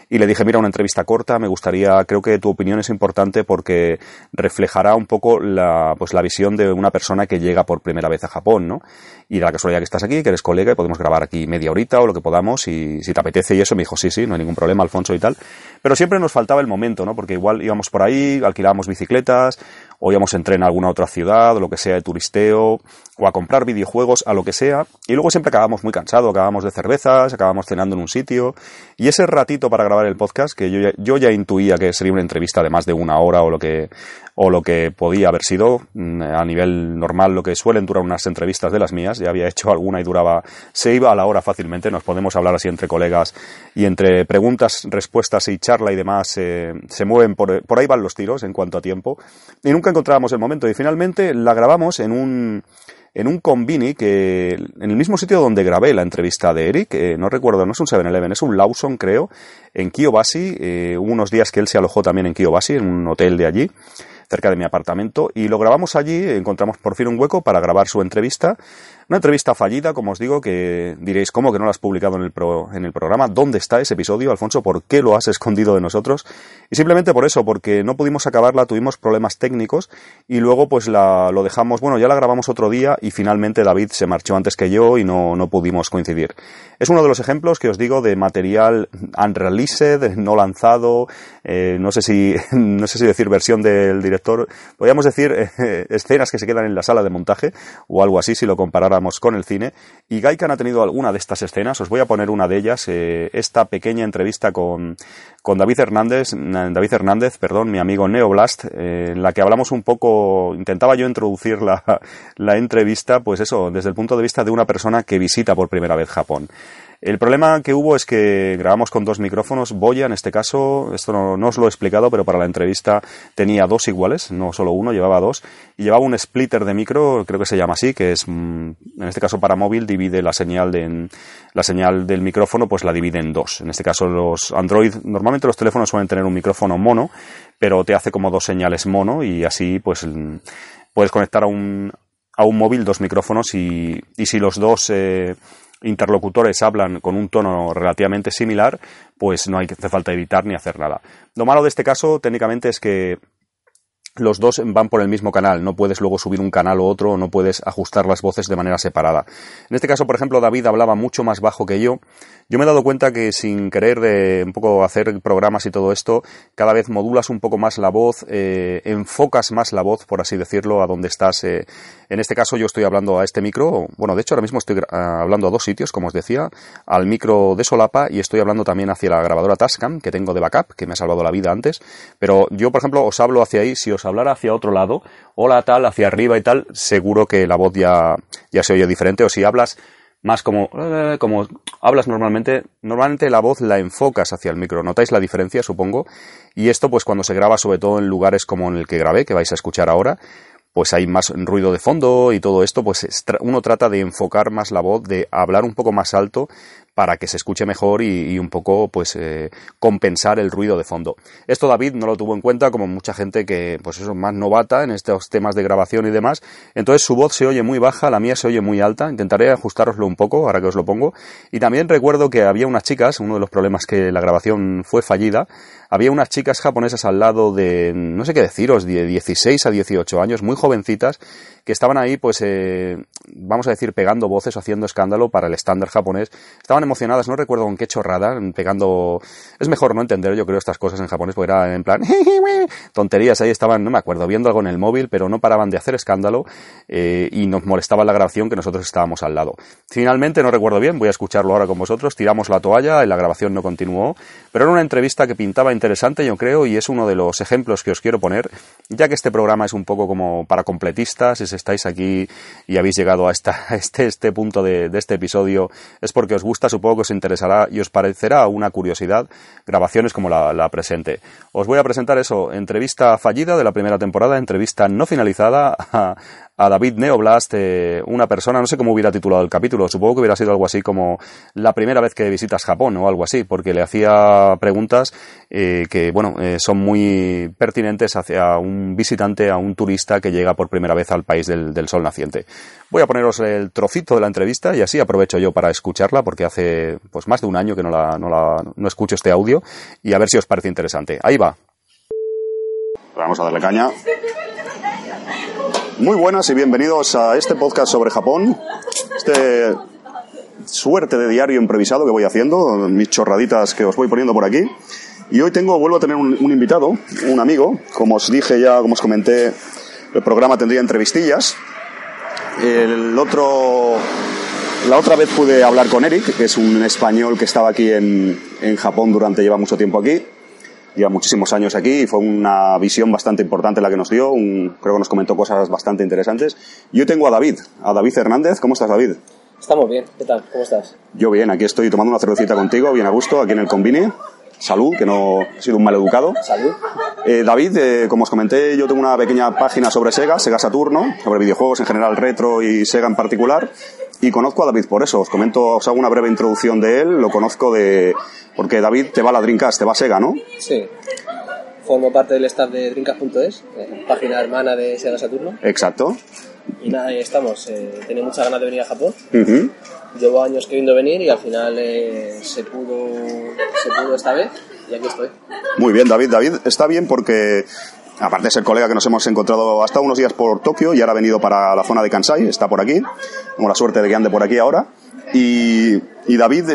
Speaker 1: Y le dije, mira, una entrevista corta, me gustaría, creo que tu opinión es importante porque reflejará un poco la, pues, la visión de una persona que llega por primera vez a Japón, ¿no? Y de la casualidad que estás aquí, que eres colega y podemos grabar aquí media horita o lo que podamos y si te apetece y eso, me dijo, sí, sí, no hay ningún problema, Alfonso y tal. Pero siempre nos faltaba el momento, ¿no? Porque igual íbamos por ahí, alquilábamos bicicletas, o íbamos en tren a alguna otra ciudad, lo que sea de turisteo, o a comprar videojuegos, a lo que sea, y luego siempre acabamos muy cansados, acabamos de cervezas, acabamos cenando en un sitio, y ese ratito para grabar el podcast, que yo ya, yo ya intuía que sería una entrevista de más de una hora o lo que, o lo que podía haber sido mm, a nivel normal, lo que suelen durar unas entrevistas de las mías, ya había hecho alguna y duraba, se iba a la hora fácilmente, nos podemos hablar así entre colegas y entre preguntas, respuestas y charla y demás, eh, se mueven por, por ahí van los tiros en cuanto a tiempo, y nunca encontrábamos el momento, y finalmente la grabamos en un, en un combini que en el mismo sitio donde grabé la entrevista de Eric, eh, no recuerdo, no es un 7-Eleven, es un Lawson creo, en Kiyobashi, eh, hubo unos días que él se alojó también en Kiyobashi, en un hotel de allí, cerca de mi apartamento, y lo grabamos allí, encontramos por fin un hueco para grabar su entrevista, una entrevista fallida, como os digo, que diréis, ¿cómo que no la has publicado en el, en el programa? ¿Dónde está ese episodio, Alfonso? ¿Por qué lo has escondido de nosotros? Y simplemente por eso, porque no pudimos acabarla, tuvimos problemas técnicos y luego pues la, lo dejamos, bueno, ya la grabamos otro día y finalmente David se marchó antes que yo y no, no pudimos coincidir. Es uno de los ejemplos que os digo de material unreleased, no lanzado, eh, no sé si, no sé si decir versión del director, podríamos decir eh, escenas que se quedan en la sala de montaje o algo así si lo comparara con el cine. Y Gaikan ha tenido alguna de estas escenas, os voy a poner una de ellas, eh, esta pequeña entrevista con, con David Hernández, David Hernández, perdón, mi amigo Neoblast, eh, en la que hablamos un poco, intentaba yo introducir la, la entrevista, pues eso, desde el punto de vista de una persona que visita por primera vez Japón. El problema que hubo es que grabamos con dos micrófonos. Boya, en este caso, esto no, os lo he explicado, pero para la entrevista tenía dos iguales, no solo uno, llevaba dos. Y llevaba un splitter de micro, creo que se llama así, que es, mm, en este caso para móvil, divide la señal, de, la señal del micrófono, pues la divide en dos. En este caso los Android, normalmente los teléfonos suelen tener un micrófono mono, pero te hace como dos señales mono y así pues mm, puedes conectar a un, a un móvil dos micrófonos y, y si los dos... Eh, interlocutores hablan con un tono relativamente similar, pues no hay hace falta editar ni hacer nada. Lo malo de este caso técnicamente es que los dos van por el mismo canal, no puedes luego subir un canal u otro, no puedes ajustar las voces de manera separada. En este caso, por ejemplo, David hablaba mucho más bajo que yo yo me he dado cuenta que sin querer de un poco hacer programas y todo esto, cada vez modulas un poco más la voz, eh, enfocas más la voz, por así decirlo, a donde estás. Eh. En este caso yo estoy hablando a este micro, bueno, de hecho ahora mismo estoy hablando a dos sitios, como os decía, al micro de solapa y estoy hablando también hacia la grabadora Tascam que tengo de backup, que me ha salvado la vida antes. Pero yo, por ejemplo, os hablo hacia ahí, si os hablara hacia otro lado, hola tal, hacia arriba y tal, seguro que la voz ya, ya se oye diferente. O si hablas más como, eh, como hablas normalmente, normalmente la voz la enfocas hacia el micro. ¿Notáis la diferencia, supongo? Y esto, pues cuando se graba, sobre todo en lugares como en el que grabé, que vais a escuchar ahora, pues hay más ruido de fondo y todo esto, pues uno trata de enfocar más la voz, de hablar un poco más alto para que se escuche mejor y, un poco pues eh, compensar el ruido de fondo. Esto David no lo tuvo en cuenta como mucha gente que pues eso más novata en estos temas de grabación y demás. Entonces su voz se oye muy baja, la mía se oye muy alta. Intentaré ajustároslo un poco ahora que os lo pongo. Y también recuerdo que había unas chicas, uno de los problemas que la grabación fue fallida, había unas chicas japonesas al lado de no sé qué deciros, de 16 a 18 años, muy jovencitas que estaban ahí, pues, eh, vamos a decir, pegando voces, haciendo escándalo para el estándar japonés. Estaban emocionadas, no recuerdo con qué chorrada, pegando... Es mejor no entender, yo creo, estas cosas en japonés, porque era en plan... tonterías, ahí estaban, no me acuerdo, viendo algo en el móvil, pero no paraban de hacer escándalo eh, y nos molestaba la grabación que nosotros estábamos al lado. Finalmente, no recuerdo bien, voy a escucharlo ahora con vosotros, tiramos la toalla y la grabación no continuó, pero era una entrevista que pintaba interesante, yo creo, y es uno de los ejemplos que os quiero poner, ya que este programa es un poco como para completistas, estáis aquí y habéis llegado
Speaker 3: a, este, este punto de, este episodio es porque os gusta, supongo que os interesará y os parecerá una curiosidad grabaciones como la, presente. Os voy a presentar eso, entrevista fallida de la primera temporada, entrevista no finalizada a, David Neoblast, eh, una persona, no sé cómo hubiera titulado el capítulo, supongo que hubiera sido algo así como la primera vez que visitas Japón o algo así, porque le hacía preguntas eh, que, bueno, eh, son muy pertinentes hacia un visitante, a un turista que llega por primera vez al país del, sol naciente. Voy a poneros el trocito de la entrevista y así aprovecho yo para escucharla, porque hace pues más de un año que no, la, no, la, no escucho este audio y a ver si os parece interesante. Ahí va. Vamos a darle caña. Muy buenas y bienvenidos a este podcast sobre Japón. Este suerte de diario improvisado que voy haciendo, mis chorraditas que os voy poniendo por aquí. Y hoy tengo, vuelvo a tener un, un invitado, un amigo. Como os dije ya, como os comenté, el programa tendría entrevistillas. El otro, la otra vez pude hablar con Eric, que es un español que estaba aquí en, en Japón durante, lleva mucho tiempo aquí lleva muchísimos años aquí y fue una visión bastante importante la que nos dio. Un, creo que nos comentó cosas bastante interesantes. Yo tengo a David, a David Hernández. ¿Cómo estás, David?
Speaker 4: Estamos bien. ¿Qué tal? ¿Cómo estás?
Speaker 3: Yo bien, aquí estoy tomando una cervecita contigo, bien a gusto, aquí en el Combine. Salud, que no he sido un mal educado.
Speaker 4: Salud.
Speaker 3: Eh, David, eh, como os comenté, yo tengo una pequeña página sobre Sega, Sega Saturno, sobre videojuegos en general, retro y Sega en particular. Y conozco a David por eso. Os comento, os hago una breve introducción de él. Lo conozco de. Porque David te va a la Dreamcast, te va a Sega, ¿no?
Speaker 4: Sí. Formo parte del staff de Dreamcast.es, página hermana de Sega Saturno.
Speaker 3: Exacto.
Speaker 4: Y nada, ahí estamos. Eh, tenía muchas ganas de venir a Japón. Uh -huh. Llevo años queriendo venir y al final eh, se, pudo, se pudo esta vez y aquí estoy.
Speaker 3: Muy bien, David. David está bien porque aparte de ser colega que nos hemos encontrado hasta unos días por Tokio y ahora ha venido para la zona de Kansai, está por aquí. Tengo la suerte de que ande por aquí ahora. Y, y David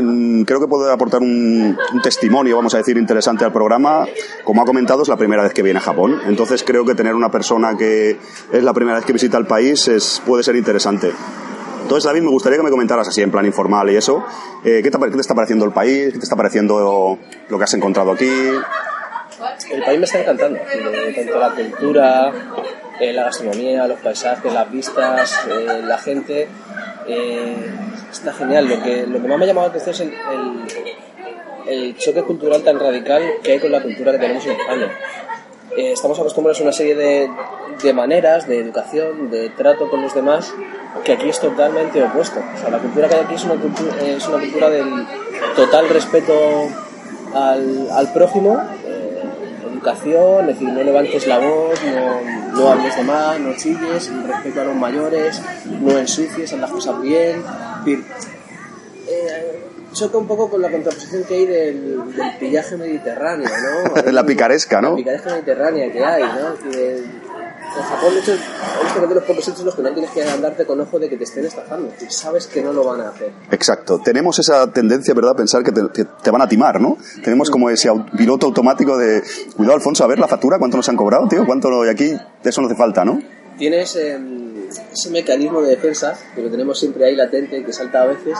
Speaker 3: creo que puede aportar un, un, testimonio, vamos a decir, interesante al programa. Como ha comentado, es la primera vez que viene a Japón. Entonces creo que tener una persona que es la primera vez que visita el país es, puede ser interesante. Entonces, David, me gustaría que me comentaras así en plan informal y eso. Eh, ¿qué, te, ¿Qué te está pareciendo el país? ¿Qué te está pareciendo lo que has encontrado aquí?
Speaker 4: El país me está encantando. Tanto la cultura, eh, la gastronomía, los paisajes, las vistas, eh, la gente. Eh, está genial. Lo que, lo que más me ha llamado la atención es el, choque cultural tan radical que hay con la cultura que tenemos en España. Estamos acostumbrados a una serie de, de, maneras, de educación, de trato con los demás, que aquí es totalmente opuesto. O sea, la cultura que hay aquí es una cultura, es una cultura del total respeto al, al prójimo, educación, es decir, no levantes la voz, no, no hables de más, no chilles, respeto a los mayores, no ensucies, haz las cosas bien. Decir, eh, choca un poco con la contraposición que hay del, del pillaje mediterráneo, ¿no?
Speaker 3: la picaresca, ¿no?
Speaker 4: La picaresca mediterránea que hay, ¿no? Que, en Japón, de hecho, que de los pocos sitios los que no tienes que andarte con ojo de que te estén estafando. Sabes que no lo van a hacer.
Speaker 3: Exacto. Tenemos esa tendencia, ¿verdad?, a pensar que te, que te van a timar, ¿no? Tenemos como ese piloto automático de, cuidado, Alfonso, a ver la factura, ¿cuánto nos han cobrado, tío? ¿Cuánto? Y aquí eso no hace falta, ¿no?
Speaker 4: Tienes eh, ese mecanismo de defensa que lo tenemos siempre ahí latente que salta a veces.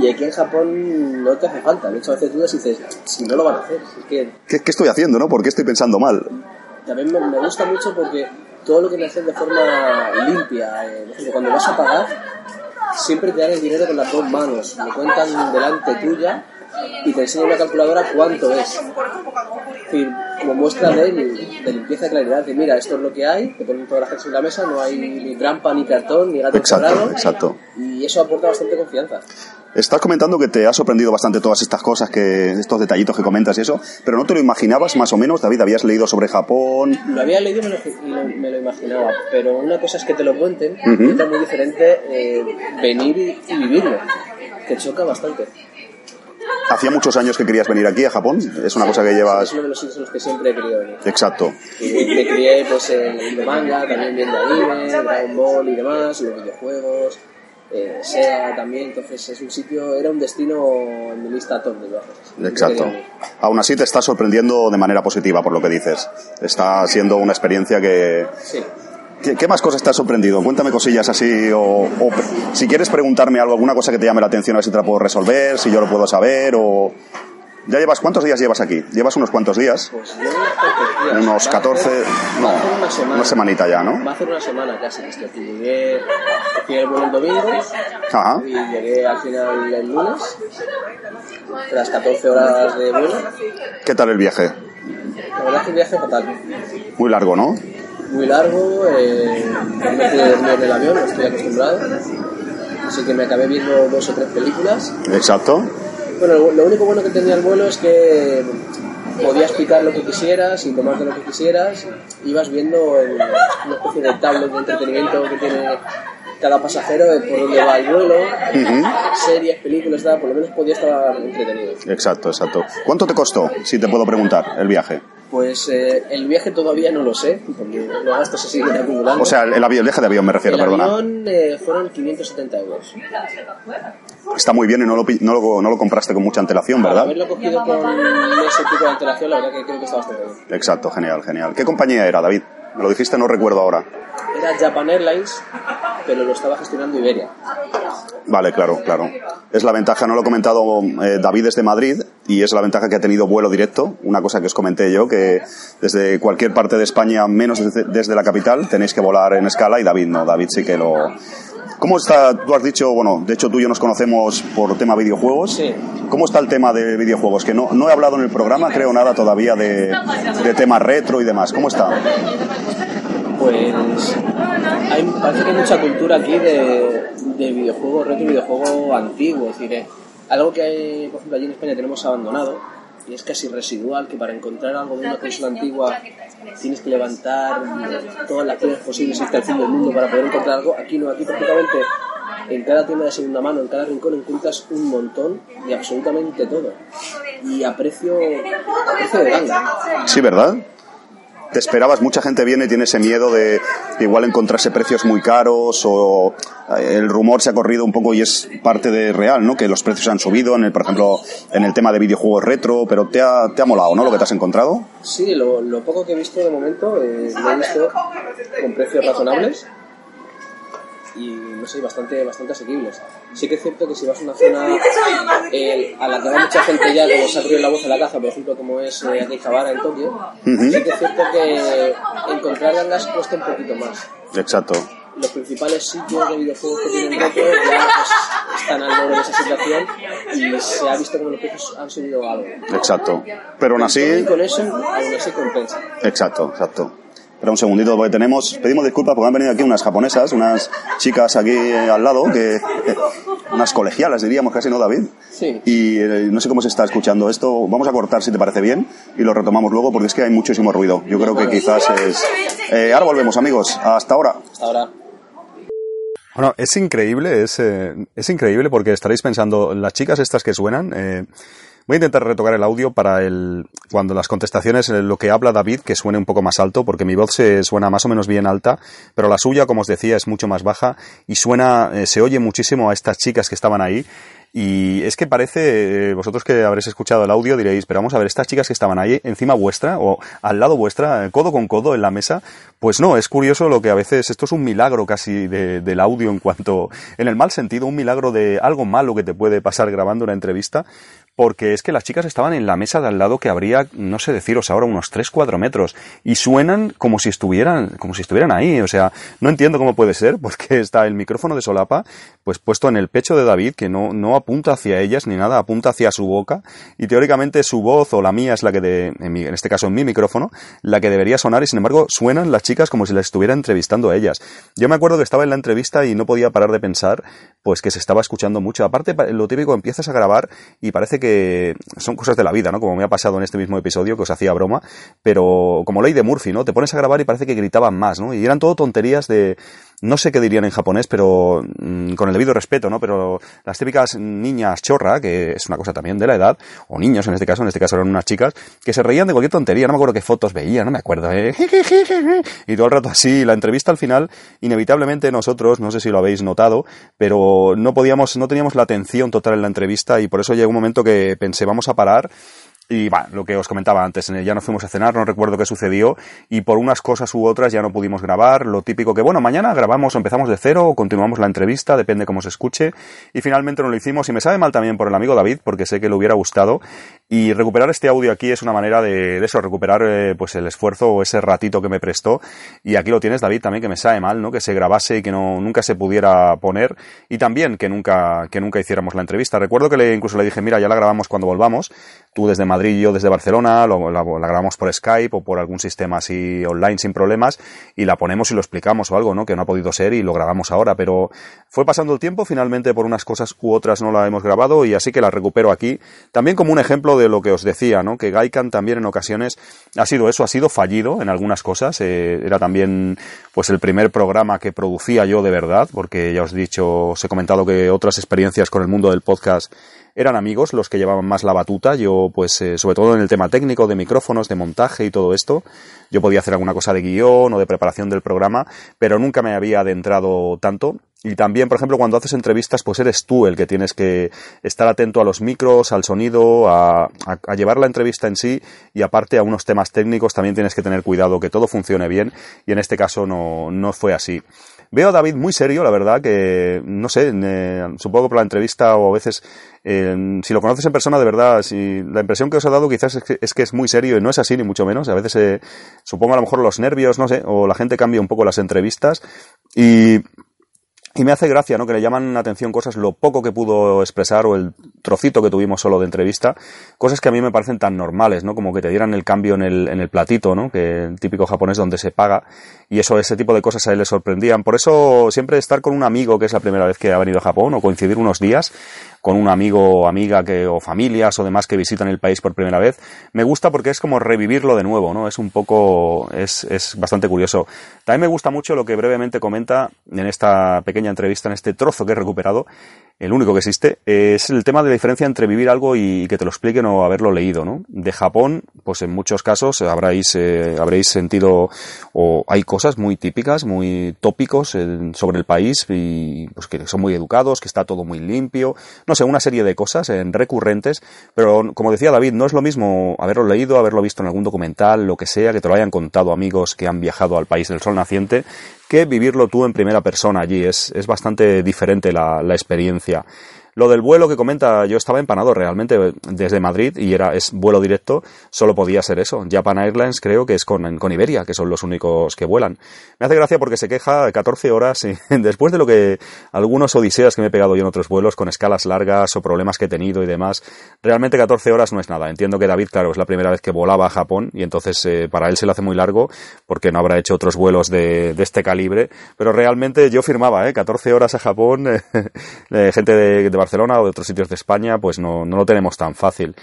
Speaker 4: Y aquí en Japón no te hace falta. De hecho, a veces dudas y dices, si no lo van a hacer. Es que...
Speaker 3: ¿Qué, ¿Qué, estoy haciendo, no? ¿Por qué estoy pensando mal?
Speaker 4: También me, me gusta mucho porque todo lo que me hacen de forma limpia. Eh, por ejemplo, cuando vas a pagar, siempre te dan el dinero con las dos manos. Me cuentan delante tuya y te enseñan una calculadora cuánto es. Es decir, como muestra de, de limpieza y claridad. De mira, esto es lo que hay, te ponen todas las cosas en la mesa, no hay ni trampa, ni cartón, ni gato
Speaker 3: exacto,
Speaker 4: cerrado.
Speaker 3: Exacto.
Speaker 4: Y eso aporta bastante confianza.
Speaker 3: Estás comentando que te ha sorprendido bastante todas estas cosas, que estos detallitos que comentas y eso, pero no te lo imaginabas más o menos, David, habías leído sobre Japón.
Speaker 4: Lo había leído y me lo, lo, me lo imaginaba, pero una cosa es que te lo cuenten uh -huh. y otra muy diferente eh, venir y, y vivirlo, que choca bastante.
Speaker 3: Hacía muchos años que querías venir aquí a Japón, es una cosa que llevas...
Speaker 4: Es uno de los sitios en los que siempre he querido venir.
Speaker 3: Exacto.
Speaker 4: Y me crié pues en manga, también viendo anime, Dragon Ball y demás, los videojuegos, eh, SEA también, entonces es un sitio, era un destino en mi lista top de viajes.
Speaker 3: Exacto. Aún así te está sorprendiendo de manera positiva por lo que dices. Está siendo una experiencia que...
Speaker 4: Sí.
Speaker 3: ¿Qué, ¿Qué, más cosas te ha sorprendido? Cuéntame cosillas así, o, o, si quieres preguntarme algo, alguna cosa que te llame la atención, a ver si te la puedo resolver, si yo lo puedo saber, o...
Speaker 1: ¿Ya llevas cuántos días llevas aquí? ¿Llevas unos cuantos días?
Speaker 4: Pues llevo unos días.
Speaker 1: Unos
Speaker 4: Va a
Speaker 1: 14,
Speaker 4: hacer-
Speaker 1: no,
Speaker 4: una semana.
Speaker 1: una semanita ya, ¿no?
Speaker 4: Va a hacer una semana casi que estoy aquí. Llegué, fui el vuelo el domingo
Speaker 1: Ajá.
Speaker 4: y llegué al final el lunes, tras 14 horas de vuelo.
Speaker 1: ¿Qué tal el viaje?
Speaker 4: La verdad es que el viaje fatal.
Speaker 1: Muy largo, ¿no?
Speaker 4: Muy largo, eh, no pude dormir en el avión, no estoy acostumbrado. Así que me acabé viendo dos o tres películas.
Speaker 1: Exacto.
Speaker 4: Bueno, lo- único bueno que tenía el vuelo es que podías picar lo que quisieras y tomarte lo que quisieras. Ibas viendo el- una especie de tablet de entretenimiento que tiene cada pasajero por dónde va el vuelo, series, películas, tal, por lo menos podía estar entretenido.
Speaker 1: Exacto, exacto. ¿Cuánto te costó, si te puedo preguntar, el viaje?
Speaker 4: Pues eh, el viaje todavía no lo sé, porque los gastos se siguen acumulando.
Speaker 1: O sea, el, el avión, el viaje de avión me refiero,
Speaker 4: el
Speaker 1: perdona.
Speaker 4: avión eh, fueron 570 euros.
Speaker 1: Está muy bien y no lo, pi- no lo, no lo compraste con mucha antelación,
Speaker 4: Al
Speaker 1: ¿verdad?
Speaker 4: haberlo cogido con ese tipo de antelación, la verdad que creo que está bastante bien.
Speaker 1: Exacto, genial, genial. ¿Qué compañía era, David? Me lo dijiste, no recuerdo ahora.
Speaker 4: Era Japan Airlines, pero lo estaba gestionando Iberia.
Speaker 1: Vale, claro, claro. Es la ventaja, no lo he comentado eh, David desde Madrid, y es la ventaja que ha tenido vuelo directo. Una cosa que os comenté yo, que desde cualquier parte de España, menos desde, desde la capital, tenéis que volar en escala, y David no, David sí que lo... ¿Cómo está? Tú has dicho, bueno, de hecho tú y yo nos conocemos por tema videojuegos.
Speaker 4: Sí.
Speaker 1: ¿Cómo está el tema de videojuegos? Que no, no he hablado en el programa, creo nada todavía de, de tema retro y demás. ¿Cómo está?
Speaker 4: Pues hay, parece que hay mucha cultura aquí de, de videojuego retro y videojuego antiguo. Es decir, algo que hay, por ejemplo allí en España tenemos abandonado y es casi residual, que para encontrar algo de una consola antigua tienes que levantar todas las piedras posibles hasta el fin del mundo para poder encontrar algo. Aquí no, aquí prácticamente en cada tienda de segunda mano, en cada rincón encuentras un montón de absolutamente todo. Y a precio, a precio de ganga.
Speaker 1: Sí, ¿verdad? Te esperabas, mucha gente viene y tiene ese miedo de, igual encontrarse precios muy caros o eh, el rumor se ha corrido un poco y es parte de real, ¿no? Que los precios han subido, en el, por ejemplo, en el tema de videojuegos retro, pero te ha, te ha molado, ¿no? Lo que te has encontrado.
Speaker 4: Sí, lo, lo poco que he visto de momento eh, lo he visto con precios razonables y no sé, bastante, bastante asequibles. Sí que es cierto que si vas a una zona eh, a la que va mucha gente ya, como se ha abrido la voz a la caza, por ejemplo, como es eh, Akihabara en Tokio, sí que es cierto que encontrar gangas cuesta un poquito más.
Speaker 1: Exacto.
Speaker 4: Los principales sitios de videojuegos que tienen retro ya pues, están al borde de esa situación y se ha visto como los precios han subido algo.
Speaker 1: Exacto. Pero aún
Speaker 4: Y
Speaker 1: así,
Speaker 4: con eso, aún así compensa.
Speaker 1: exacto, exacto. Espera un segundito porque tenemos, pedimos disculpas porque han venido aquí unas japonesas, unas chicas aquí eh, al lado, que unas colegialas diríamos casi, ¿no, David?
Speaker 4: Sí.
Speaker 1: Y eh, no sé cómo se está escuchando esto. Vamos a cortar si te parece bien y lo retomamos luego porque es que hay muchísimo ruido. Yo creo que quizás es. Eh, ahora volvemos, amigos. Hasta ahora.
Speaker 4: Hasta ahora.
Speaker 1: Bueno, es increíble, es, eh, es increíble porque estaréis pensando, las chicas estas que suenan, eh, voy a intentar retocar el audio para el, cuando las contestaciones, eh, lo que habla David, que suene un poco más alto, porque mi voz se suena más o menos bien alta, pero la suya, como os decía, es mucho más baja y suena, eh, se oye muchísimo a estas chicas que estaban ahí. Y es que parece, eh, vosotros que habréis escuchado el audio diréis, pero vamos a ver, estas chicas que estaban ahí encima vuestra o al lado vuestra, codo con codo en la mesa, pues no, es curioso lo que a veces, esto es un milagro casi de- del audio en cuanto, en el mal sentido, un milagro de algo malo que te puede pasar grabando una entrevista, porque es que las chicas estaban en la mesa de al lado que habría, no sé deciros ahora, unos 3-4 metros, y suenan como si estuvieran, como si estuvieran ahí, o sea, no entiendo cómo puede ser, porque está el micrófono de solapa, pues puesto en el pecho de David, que no, no apunta hacia ellas ni nada, apunta hacia su boca, y teóricamente su voz o la mía es la que, de, en, mi- en este caso en mi micrófono, la que debería sonar, y sin embargo suenan las chicas como si las estuviera entrevistando a ellas. Yo me acuerdo que estaba en la entrevista y no podía parar de pensar, pues que se estaba escuchando mucho. Aparte, pa- lo típico, empiezas a grabar y parece que son cosas de la vida, ¿no? Como me ha pasado en este mismo episodio, que os hacía broma, pero como ley de Murphy, ¿no? Te pones a grabar y parece que gritaban más, ¿no? Y eran todo tonterías de, no sé qué dirían en japonés, pero mm, con el debido respeto, ¿no? Pero las típicas niñas chorra, que es una cosa también de la edad, o niños en este caso, en este caso eran unas chicas, que se reían de cualquier tontería, no me acuerdo qué fotos veía, no me acuerdo, ¿eh? Y todo el rato así, la entrevista al final, inevitablemente nosotros, no sé si lo habéis notado, pero no podíamos, no teníamos la atención total en la entrevista y por eso llegó un momento que pensé, vamos a parar y va, lo que os comentaba antes, ya nos fuimos a cenar, no recuerdo qué sucedió, y por unas cosas u otras ya no pudimos grabar, lo típico que, bueno, mañana grabamos o empezamos de cero o continuamos la entrevista, depende cómo se escuche, y finalmente no lo hicimos, y me sabe mal también por el amigo David, porque sé que le hubiera gustado, Y recuperar este audio aquí es una manera de, eso, recuperar eh, pues el esfuerzo o ese ratito que me prestó. Y aquí lo tienes, David, también que me sabe mal, ¿no? Que se grabase y que no, nunca se pudiera poner. Y también que nunca, que nunca hiciéramos la entrevista. Recuerdo que le, incluso le dije, mira, ya la grabamos cuando volvamos. Tú desde Madrid yo desde Barcelona, lo, la, la, grabamos por Skype o por algún sistema así online sin problemas y la ponemos y lo explicamos o algo, ¿no? Que no ha podido ser y lo grabamos ahora. Pero fue pasando el tiempo, finalmente por unas cosas u otras no la hemos grabado y así que la recupero aquí. También como un ejemplo de lo que os decía, ¿no? Que Gaikan también en ocasiones ha sido eso, ha sido fallido en algunas cosas. Eh, era también pues el primer programa que producía yo de verdad, porque ya os he dicho, os he comentado que otras experiencias con el mundo del podcast eran amigos los que llevaban más la batuta. Yo, pues, eh, sobre todo en el tema técnico, de micrófonos, de montaje y todo esto, yo podía hacer alguna cosa de guion o de preparación del programa, pero nunca me había adentrado tanto. Y también, por ejemplo, cuando haces entrevistas, pues eres tú el que tienes que estar atento a los micros, al sonido, a, a, llevar la entrevista en sí y aparte a unos temas técnicos también tienes que tener cuidado que todo funcione bien y en este caso no, no fue así. Veo a David muy serio, la verdad, que no sé, eh, supongo por la entrevista o a veces, eh, si lo conoces en persona, de verdad, si la impresión que os ha dado quizás es que, es que es muy serio y no es así, ni mucho menos. A veces, eh, supongo a lo mejor los nervios, no sé, o la gente cambia un poco las entrevistas y y me hace gracia, ¿no? Que le llaman la atención cosas, lo poco que pudo expresar o el trocito que tuvimos solo de entrevista, cosas que a mí me parecen tan normales, ¿no? Como que te dieran el cambio en el, en el platito, ¿no? Que el típico japonés donde se paga. Y eso, ese tipo de cosas a él le sorprendían. Por eso siempre estar con un amigo que es la primera vez que ha venido a Japón o coincidir unos días con un amigo o amiga que, o familias o demás que visitan el país por primera vez, me gusta porque es como revivirlo de nuevo, ¿no? Es un poco, es, es bastante curioso. También me gusta mucho lo que brevemente comenta en esta pequeña entrevista, en este trozo que he recuperado, el único que existe, es el tema de la diferencia entre vivir algo y que te lo expliquen o haberlo leído, ¿no? De Japón, pues en muchos casos habréis, eh, habréis sentido, o hay cosas muy típicas, muy tópicos eh, sobre el país y pues que son muy educados, que está todo muy limpio, no sé, una serie de cosas en recurrentes, pero como decía David, no es lo mismo haberlo leído, haberlo visto en algún documental, lo que sea, que te lo hayan contado amigos que han viajado al país del sol naciente, que vivirlo tú en primera persona allí. Es, es bastante diferente la, la experiencia. Lo del vuelo que comenta, yo estaba empanado realmente desde Madrid y era es vuelo directo, solo podía ser eso. Japan Airlines creo que es con, con Iberia, que son los únicos que vuelan. Me hace gracia porque se queja 14 horas y después de lo que algunos odiseas que me he pegado yo en otros vuelos con escalas largas o problemas que he tenido y demás, realmente 14 horas no es nada. Entiendo que David, claro, es la primera vez que volaba a Japón y entonces eh, para él se le hace muy largo porque no habrá hecho otros vuelos de, de este calibre, pero realmente yo firmaba, ¿eh? 14 horas a Japón, eh, gente de, de Barcelona o de otros sitios de España, pues no, no lo tenemos tan fácil.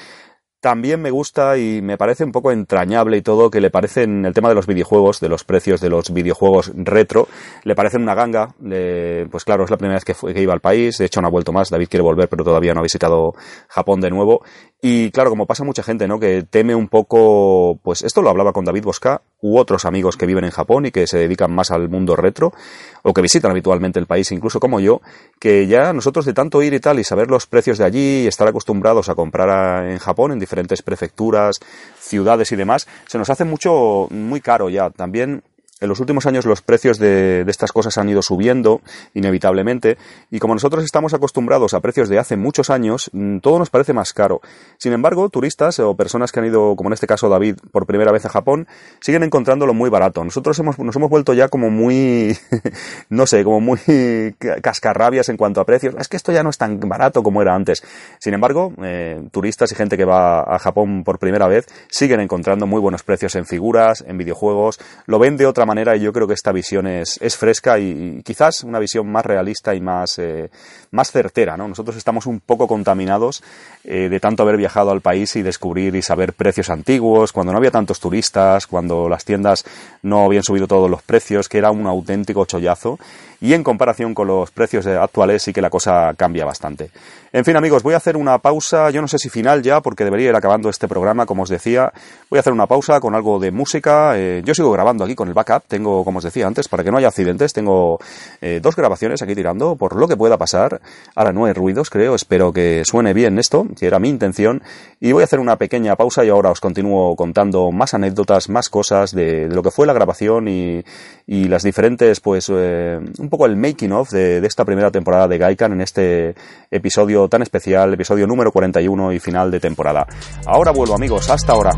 Speaker 1: También me gusta y me parece un poco entrañable y todo que le parecen el tema de los videojuegos, de los precios de los videojuegos retro, le parecen una ganga. Le, pues claro, es la primera vez que, fue, que iba al país, de hecho no ha vuelto más, David quiere volver pero todavía no ha visitado Japón de nuevo. Y claro, como pasa mucha gente, ¿no? Que teme un poco, pues esto lo hablaba con David Bosca u otros amigos que viven en Japón y que se dedican más al mundo retro o que visitan habitualmente el país, incluso como yo, que ya nosotros de tanto ir y tal y saber los precios de allí y estar acostumbrados a comprar en Japón en diferentes prefecturas, ciudades y demás, se nos hace mucho, muy caro ya. También en los últimos años los precios de, de, estas cosas han ido subiendo inevitablemente y como nosotros estamos acostumbrados a precios de hace muchos años, mm, todo nos parece más caro. Sin embargo, turistas o personas que han ido, como en este caso David, por primera vez a Japón, siguen encontrándolo muy barato. Nosotros hemos, nos hemos vuelto ya como muy, no sé, como muy cascarrabias en cuanto a precios. Es que esto ya no es tan barato como era antes. Sin embargo, eh, turistas y gente que va a Japón por primera vez siguen encontrando muy buenos precios en figuras, en videojuegos, lo ven de otra manera manera y yo creo que esta visión es, es fresca y, quizás una visión más realista y más, eh, más certera. ¿no? Nosotros estamos un poco contaminados eh, de tanto haber viajado al país y descubrir y saber precios antiguos, cuando no había tantos turistas, cuando las tiendas no habían subido todos los precios, que era un auténtico chollazo y en comparación con los precios actuales sí que la cosa cambia bastante. En fin amigos, voy a hacer una pausa, yo no sé si final ya, porque debería ir acabando este programa, como os decía, voy a hacer una pausa con algo de música, eh, yo sigo grabando aquí con el backup, tengo, como os decía antes, para que no haya accidentes, tengo eh, dos grabaciones aquí tirando, por lo que pueda pasar, ahora no hay ruidos creo, espero que suene bien esto, que era mi intención, y voy a hacer una pequeña pausa y ahora os continúo contando más anécdotas, más cosas de, lo que fue la grabación y, y las diferentes, pues, eh, un poco el making of de, esta primera temporada de Gaikan en este episodio tan especial, episodio número 41 y final de temporada. Ahora vuelvo amigos, hasta ahora.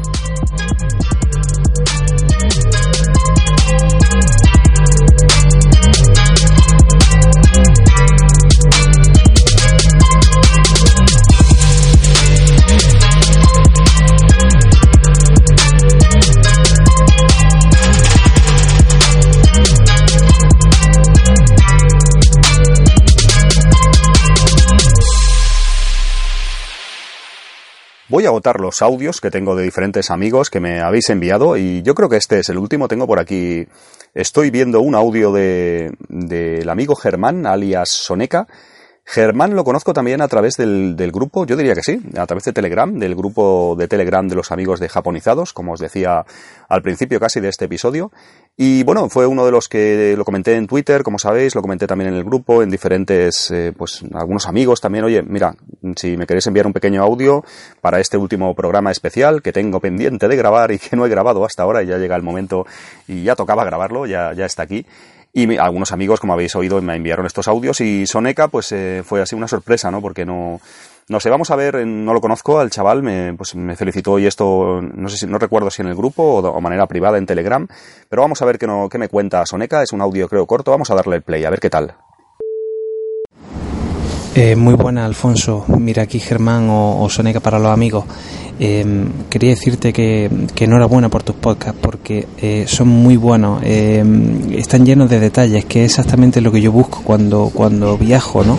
Speaker 1: Voy a agotar los audios que tengo de diferentes amigos que me habéis enviado y yo creo que este es el último. Tengo por aquí, estoy viendo un audio de del amigo Germán, alias Soneca, Germán lo conozco también a través del, del, grupo, yo diría que sí, a través de Telegram, del grupo de Telegram de los amigos de Japonizados, como os decía al principio casi de este episodio. Y bueno, fue uno de los que lo comenté en Twitter, como sabéis, lo comenté también en el grupo, en diferentes, eh, pues algunos amigos también. Oye, mira, si me queréis enviar un pequeño audio para este último programa especial que tengo pendiente de grabar y que no he grabado hasta ahora y ya llega el momento y ya tocaba grabarlo, ya, ya está aquí. Y me, algunos amigos, como habéis oído, me enviaron estos audios y Soneca, pues eh, fue así una sorpresa, ¿no? Porque no, no sé, vamos a ver, no lo conozco, al chaval me, pues me felicitó y esto, no sé si, no recuerdo si en el grupo o de manera privada en Telegram, pero vamos a ver qué, no, me cuenta Soneca, es un audio creo corto, vamos a darle el play, a ver qué tal.
Speaker 5: Eh, muy buena, Alfonso. Mira aquí Germán o, Soneca para los amigos. Eh, quería decirte que, que, enhorabuena por tus podcasts porque eh, son muy buenos, eh, están llenos de detalles, que es exactamente lo que yo busco cuando, cuando viajo, ¿no?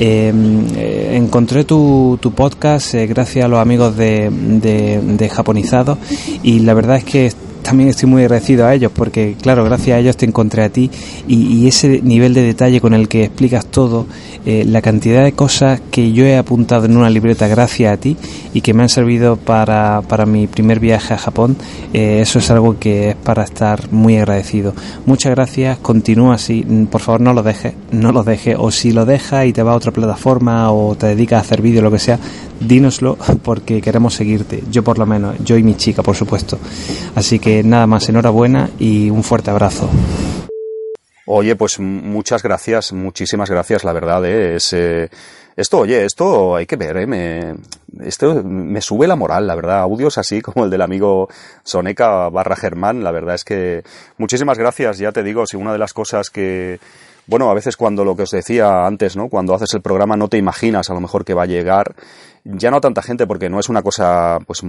Speaker 5: Eh, encontré tu, tu podcast eh, gracias a los amigos de, de, de Japonizados y la verdad es que también estoy muy agradecido a ellos porque, claro, gracias a ellos te encontré a ti y, ese nivel de detalle con el que explicas todo, eh, la cantidad de cosas que yo he apuntado en una libreta gracias a ti y que me han servido para, para mi primer viaje a Japón, eh, eso es algo que es para estar muy agradecido. Muchas gracias, continúa así, por favor no lo dejes, no lo dejes, o si lo dejas y te va a otra plataforma o te dedicas a hacer vídeo, lo que sea, dínoslo porque queremos seguirte, yo por lo menos, yo y mi chica, por supuesto. Así que nada más, enhorabuena y un fuerte abrazo.
Speaker 1: Oye, pues muchas gracias, muchísimas gracias, la verdad, ¿eh? eh, esto, oye, esto hay que ver, ¿eh? me, esto me sube la moral, la verdad, audios así como el del amigo Soneca barra Germán, la verdad es que muchísimas gracias, ya te digo, si una de las cosas que, bueno, a veces cuando lo que os decía antes, ¿no? Cuando haces el programa no te imaginas a lo mejor que va a llegar ya no tanta gente porque no es una cosa pues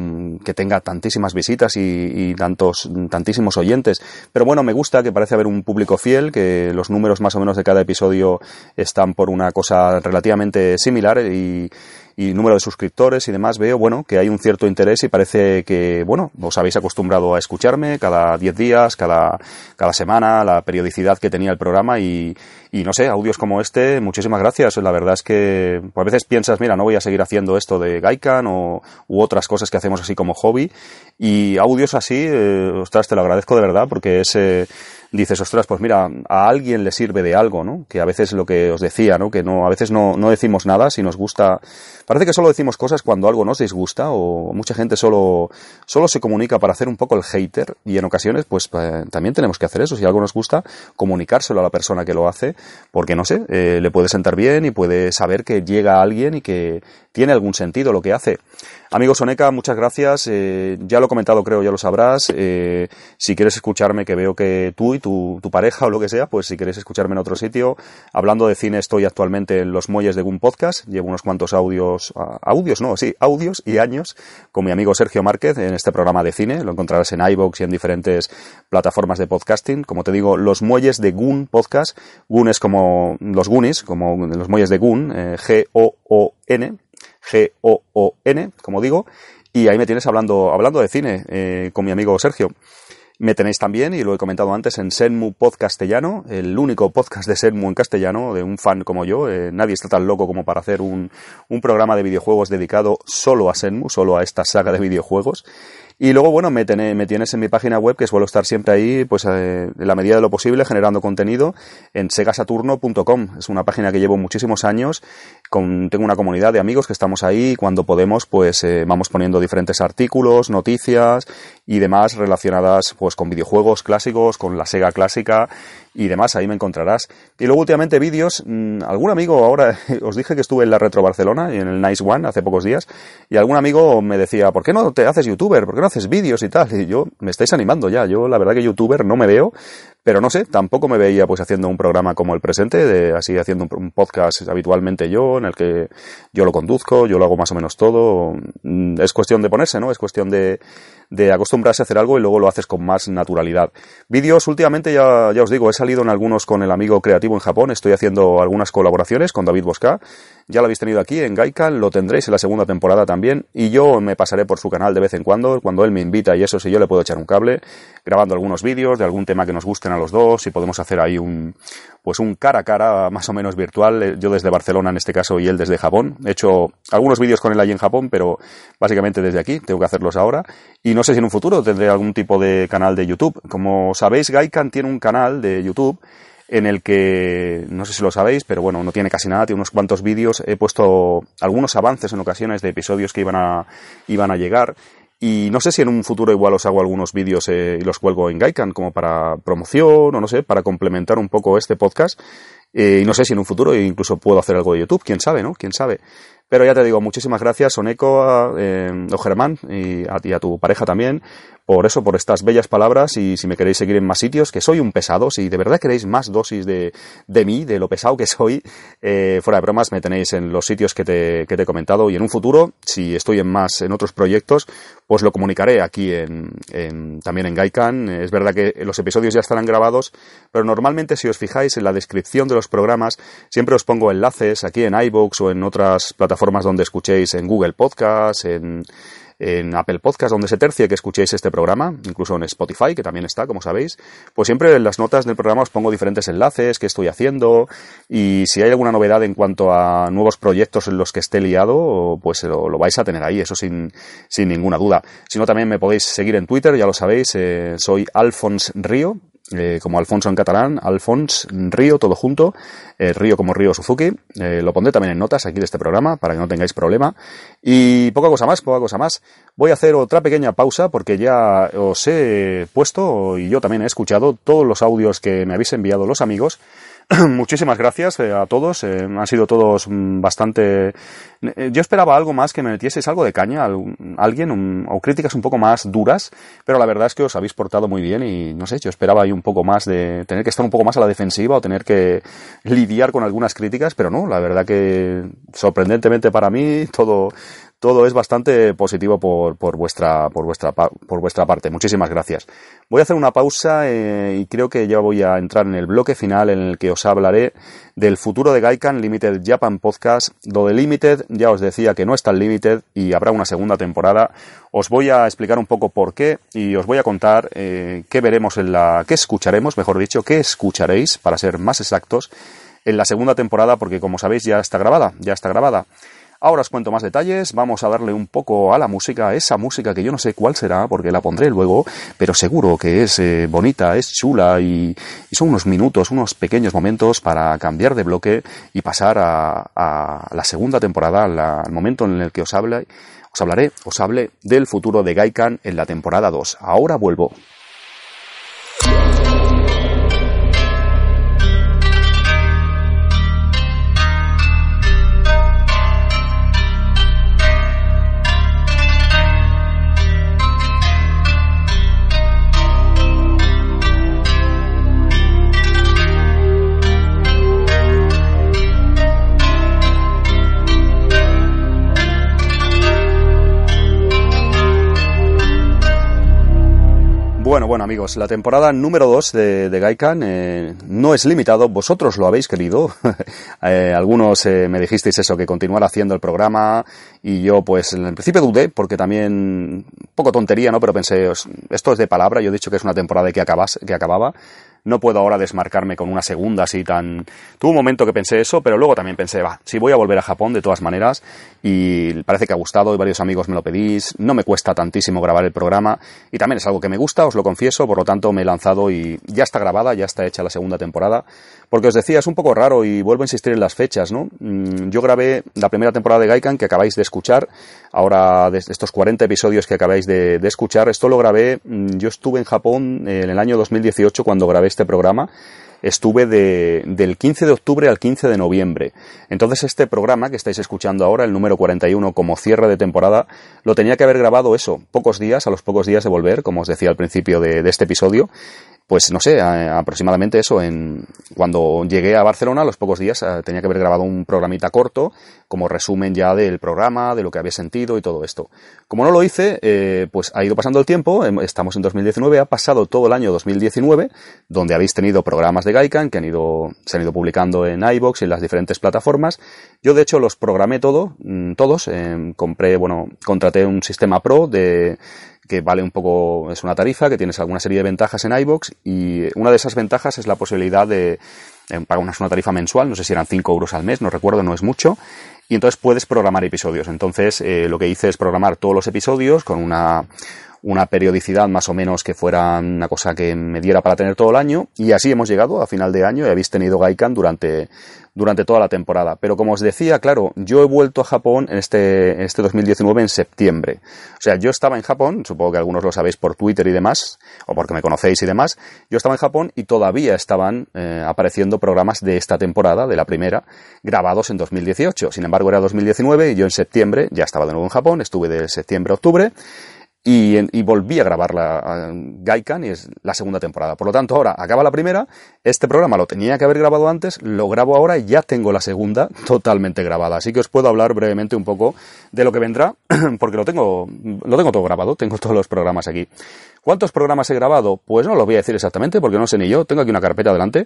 Speaker 1: que tenga tantísimas visitas y, y, tantos tantísimos oyentes. Pero bueno me gusta que parece haber un público fiel que los números más o menos de cada episodio están por una cosa relativamente similar y y número de suscriptores y demás, veo, bueno, que hay un cierto interés y parece que, bueno, os habéis acostumbrado a escucharme cada 10 días, cada, cada semana, la periodicidad que tenía el programa y, y no sé, audios como este, muchísimas gracias. La verdad es que pues, a veces piensas, mira, no voy a seguir haciendo esto de Gaikan o u otras cosas que hacemos así como hobby y audios así, eh, ostras, te lo agradezco de verdad porque es... Eh, dices, ostras, pues mira, a alguien le sirve de algo, ¿no? Que a veces lo que os decía, ¿no? Que no, a veces no, no decimos nada si nos gusta. Parece que solo decimos cosas cuando algo nos disgusta o mucha gente solo, solo se comunica para hacer un poco el hater y en ocasiones, pues eh, también tenemos que hacer eso. Si algo nos gusta, comunicárselo a la persona que lo hace, porque no sé, eh, le puede sentar bien y puede saber que llega alguien y que tiene algún sentido lo que hace. Amigo Soneca, muchas gracias. Eh, ya lo he comentado, creo, ya lo sabrás. Eh, si quieres escucharme, que veo que tú y tu, tu, pareja o lo que sea, pues si quieres escucharme en otro sitio. Hablando de cine, estoy actualmente en los muelles de Gun Podcast. Llevo unos cuantos audios, audios, no, sí, audios y años con mi amigo Sergio Márquez en este programa de cine. Lo encontrarás en iVoox y en diferentes plataformas de podcasting. Como te digo, los muelles de Gun Podcast. Gun es como los Goonies, como los muelles de Gun, eh, G-O-O-N G-O-O-N, como digo, y ahí me tienes hablando, hablando de cine eh, con mi amigo Sergio. Me tenéis también, y lo he comentado antes, en Senmu Podcastellano, el único podcast de Senmu en castellano, de un fan como yo. Eh, nadie está tan loco como para hacer un, un programa de videojuegos dedicado solo a Senmu, solo a esta saga de videojuegos. Y luego, bueno, me, tienes en mi página web, que suelo estar siempre ahí, pues eh, en la medida de lo posible, generando contenido en segasaturno.com. Es una página que llevo muchísimos años tengo una comunidad de amigos que estamos ahí. Cuando podemos, pues eh, vamos poniendo diferentes artículos, noticias y demás relacionadas pues con videojuegos clásicos, con la Sega clásica y demás, ahí me encontrarás. Y luego últimamente vídeos, mm, algún amigo ahora, os dije que estuve en la Retro Barcelona y en el Nice One hace pocos días, y algún amigo me decía, ¿por qué no te haces youtuber? ¿Por qué no haces vídeos y tal? Y yo, me estáis animando ya, yo la verdad que youtuber no me veo, pero no sé, tampoco me veía pues haciendo un programa como el presente, de así haciendo un, podcast habitualmente yo, en el que yo lo conduzco, yo lo hago más o menos todo. Mm, es cuestión de ponerse, ¿no? Es cuestión de, de acostumbrarse a hacer algo y luego lo haces con más naturalidad. Vídeos, últimamente ya, ya os digo, he salido en algunos con el amigo creativo en Japón, estoy haciendo algunas colaboraciones con David Bosca, ya lo habéis tenido aquí en Gaikan, lo tendréis en la segunda temporada también, y yo me pasaré por su canal de vez en cuando, cuando él me invita y eso, si yo le puedo echar un cable, grabando algunos vídeos de algún tema que nos gusten a los dos, y podemos hacer ahí un, pues un cara a cara más o menos virtual, eh, yo desde Barcelona en este caso y él desde Japón. He hecho algunos vídeos con él ahí en Japón, pero básicamente desde aquí, tengo que hacerlos ahora. Y no sé si en un futuro tendré algún tipo de canal de YouTube. Como sabéis, Gaikan tiene un canal de YouTube en el que, no sé si lo sabéis, pero bueno, no tiene casi nada, tiene unos cuantos vídeos. He puesto algunos avances en ocasiones de episodios que iban a, iban a llegar. Y no sé si en un futuro igual os hago algunos vídeos eh, y los cuelgo en Gaikan como para promoción o no sé, para complementar un poco este podcast. Eh, y no sé si en un futuro incluso puedo hacer algo de YouTube, quién sabe, ¿no? Quién sabe. Pero ya te digo, muchísimas gracias, Oneco, eh, o Germán, y a, y a tu pareja también, por eso, por estas bellas palabras y si me queréis seguir en más sitios, que soy un pesado, si de verdad queréis más dosis de, de mí, de lo pesado que soy, eh, fuera de bromas, me tenéis en los sitios que te, que te he comentado y en un futuro, si estoy en más, en otros proyectos, pues lo comunicaré aquí en, en, también en Gaikan. Es verdad que los episodios ya estarán grabados, pero normalmente si os fijáis en la descripción de los programas, siempre os pongo enlaces aquí en iVoox o en otras plataformas donde escuchéis en Google Podcast, en, en Apple Podcast, donde se tercie que escuchéis este programa, incluso en Spotify, que también está, como sabéis, pues siempre en las notas del programa os pongo diferentes enlaces, qué estoy haciendo, y si hay alguna novedad en cuanto a nuevos proyectos en los que esté liado, pues lo, vais a tener ahí, eso sin, sin ninguna duda. Si no, también me podéis seguir en Twitter, ya lo sabéis, eh, soy Alfons Río, eh, como Alfonso en catalán, Alfons Río, todo junto, eh, Río como Río Suzuki, eh, lo pondré también en notas aquí de este programa para que no tengáis problema. Y poca cosa más, poca cosa más. Voy a hacer otra pequeña pausa porque ya os he puesto y yo también he escuchado todos los audios que me habéis enviado los amigos muchísimas gracias eh, a todos. Eh, han sido todos mm, bastante. Eh, yo esperaba algo más que me metieseis algo de caña, alguien, o críticas un poco más duras, pero la verdad es que os habéis portado muy bien y no sé, yo esperaba ahí un poco más de tener que estar un poco más a la defensiva o tener que lidiar con algunas críticas, pero no, la verdad que sorprendentemente para mí todo todo es bastante positivo por, por, vuestra, por, vuestra, por vuestra parte. Muchísimas gracias. Voy a hacer una pausa eh, y creo que ya voy a entrar en el bloque final en el que os hablaré del futuro de Gaikan Limited Japan Podcast. Lo Limited ya os decía que no está Limited y habrá una segunda temporada. Os voy a explicar un poco por qué y os voy a contar eh, qué veremos en la, qué escucharemos, mejor dicho, qué escucharéis para ser más exactos en la segunda temporada porque como sabéis ya está grabada, ya está grabada. Ahora os cuento más detalles, vamos a darle un poco a la música, esa música que yo no sé cuál será, porque la pondré luego, pero seguro que es eh, bonita, es chula y, son unos minutos, unos pequeños momentos para cambiar de bloque y pasar a, la segunda temporada, al momento en el que os, habla, os hablaré, os hable del futuro de Gaikan en la temporada 2. Ahora vuelvo. Bueno, amigos, la temporada número 2 de, Gaikan eh, no es limitado, vosotros lo habéis querido. eh, algunos eh, me dijisteis eso, que continuara haciendo el programa y yo pues en principio dudé porque también, poco tontería, ¿no? Pero pensé, esto es de palabra, yo he dicho que es una temporada que, acabas, que acababa. No puedo ahora desmarcarme con una segunda así tan... Tuve un momento que pensé eso, pero luego también pensé, va, si voy a volver a Japón de todas maneras y parece que ha gustado y varios amigos me lo pedís, no me cuesta tantísimo grabar el programa y también es algo que me gusta, os lo confieso, por lo tanto me he lanzado y ya está grabada, ya está hecha la segunda temporada, porque os decía, es un poco raro y vuelvo a insistir en las fechas, ¿no? Mm, yo grabé la primera temporada de Gaikan que acabáis de escuchar, ahora de estos 40 episodios que acabáis de, escuchar, esto lo grabé, mm, yo estuve en Japón en el año 2018 cuando grabé este programa estuve de, del 15 de octubre al 15 de noviembre. Entonces este programa que estáis escuchando ahora, el número 41 como cierre de temporada, lo tenía que haber grabado eso, pocos días, a los pocos días de volver, como os decía al principio de este episodio, pues no sé, aproximadamente eso, en, cuando llegué a Barcelona, a los pocos días eh, tenía que haber grabado un programita corto, como resumen ya del programa, de lo que había sentido y todo esto. Como no lo hice, eh, pues ha ido pasando el tiempo, em, estamos en 2019, ha pasado todo el año 2019, donde habéis tenido programas de Gaikan que han ido, se han ido publicando en iBox y en las diferentes plataformas. Yo de hecho los programé todo, mm, todos, em, compré, bueno, contraté un sistema pro de que vale un poco, es una tarifa, que tienes alguna serie de ventajas en iBox y una de esas ventajas es la posibilidad de pagar una, tarifa mensual, no sé si eran 5 euros al mes, no recuerdo, no es mucho, y entonces puedes programar episodios. Entonces eh, lo que hice es programar todos los episodios con una, una periodicidad más o menos que fuera una cosa que me diera para tener todo el año y así hemos llegado a final de año y habéis tenido Gaikan durante, durante toda la temporada. Pero como os decía, claro, yo he vuelto a Japón en este, en este 2019 en septiembre. O sea, yo estaba en Japón, supongo que algunos lo sabéis por Twitter y demás, o porque me conocéis y demás, yo estaba en Japón y todavía estaban eh, apareciendo programas de esta temporada, de la primera, grabados en 2018. Sin embargo, era 2019 y yo en septiembre ya estaba de nuevo en Japón, estuve de septiembre a octubre y, volví a grabar la Gaikan y es la segunda temporada. Por lo tanto, ahora acaba la primera, este programa lo tenía que haber grabado antes, lo grabo ahora y ya tengo la segunda totalmente grabada. Así que os puedo hablar brevemente un poco de lo que vendrá, porque lo tengo, lo tengo todo grabado, tengo todos los programas aquí. ¿Cuántos programas he grabado? Pues no lo voy a decir exactamente porque no sé ni yo, tengo aquí una carpeta delante,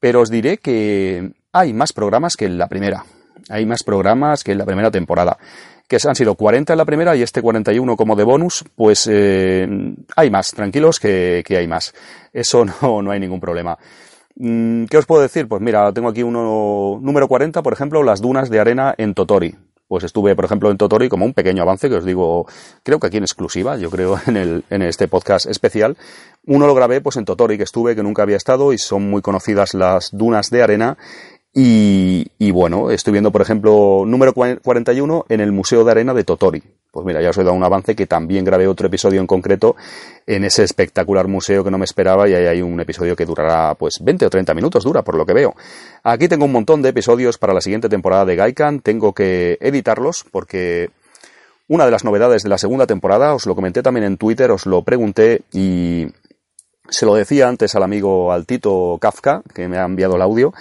Speaker 1: pero os diré que hay más programas que en la primera. Hay más programas que en la primera temporada que han sido 40 en la primera y este 41 como de bonus, pues eh, hay más, tranquilos que, hay más. Eso no, no hay ningún problema. Mm, ¿Qué os puedo decir? Pues mira, tengo aquí uno número 40, por ejemplo, las dunas de arena en Totori. Pues estuve, por ejemplo, en Totori como un pequeño avance que os digo, creo que aquí en exclusiva, yo creo en, el, en este podcast especial. Uno lo grabé pues en Totori, que estuve, que nunca había estado y son muy conocidas las dunas de arena y, bueno, estoy viendo, por ejemplo, número 41 en el Museo de Arena de Totori. Pues mira, ya os he dado un avance que también grabé otro episodio en concreto en ese espectacular museo que no me esperaba y ahí hay un episodio que durará pues 20 o 30 minutos, dura por lo que veo. Aquí tengo un montón de episodios para la siguiente temporada de Gaikan, tengo que editarlos porque una de las novedades de la segunda temporada, os lo comenté también en Twitter, os lo pregunté y se lo decía antes al amigo Altito Kafka, que me ha enviado el audio,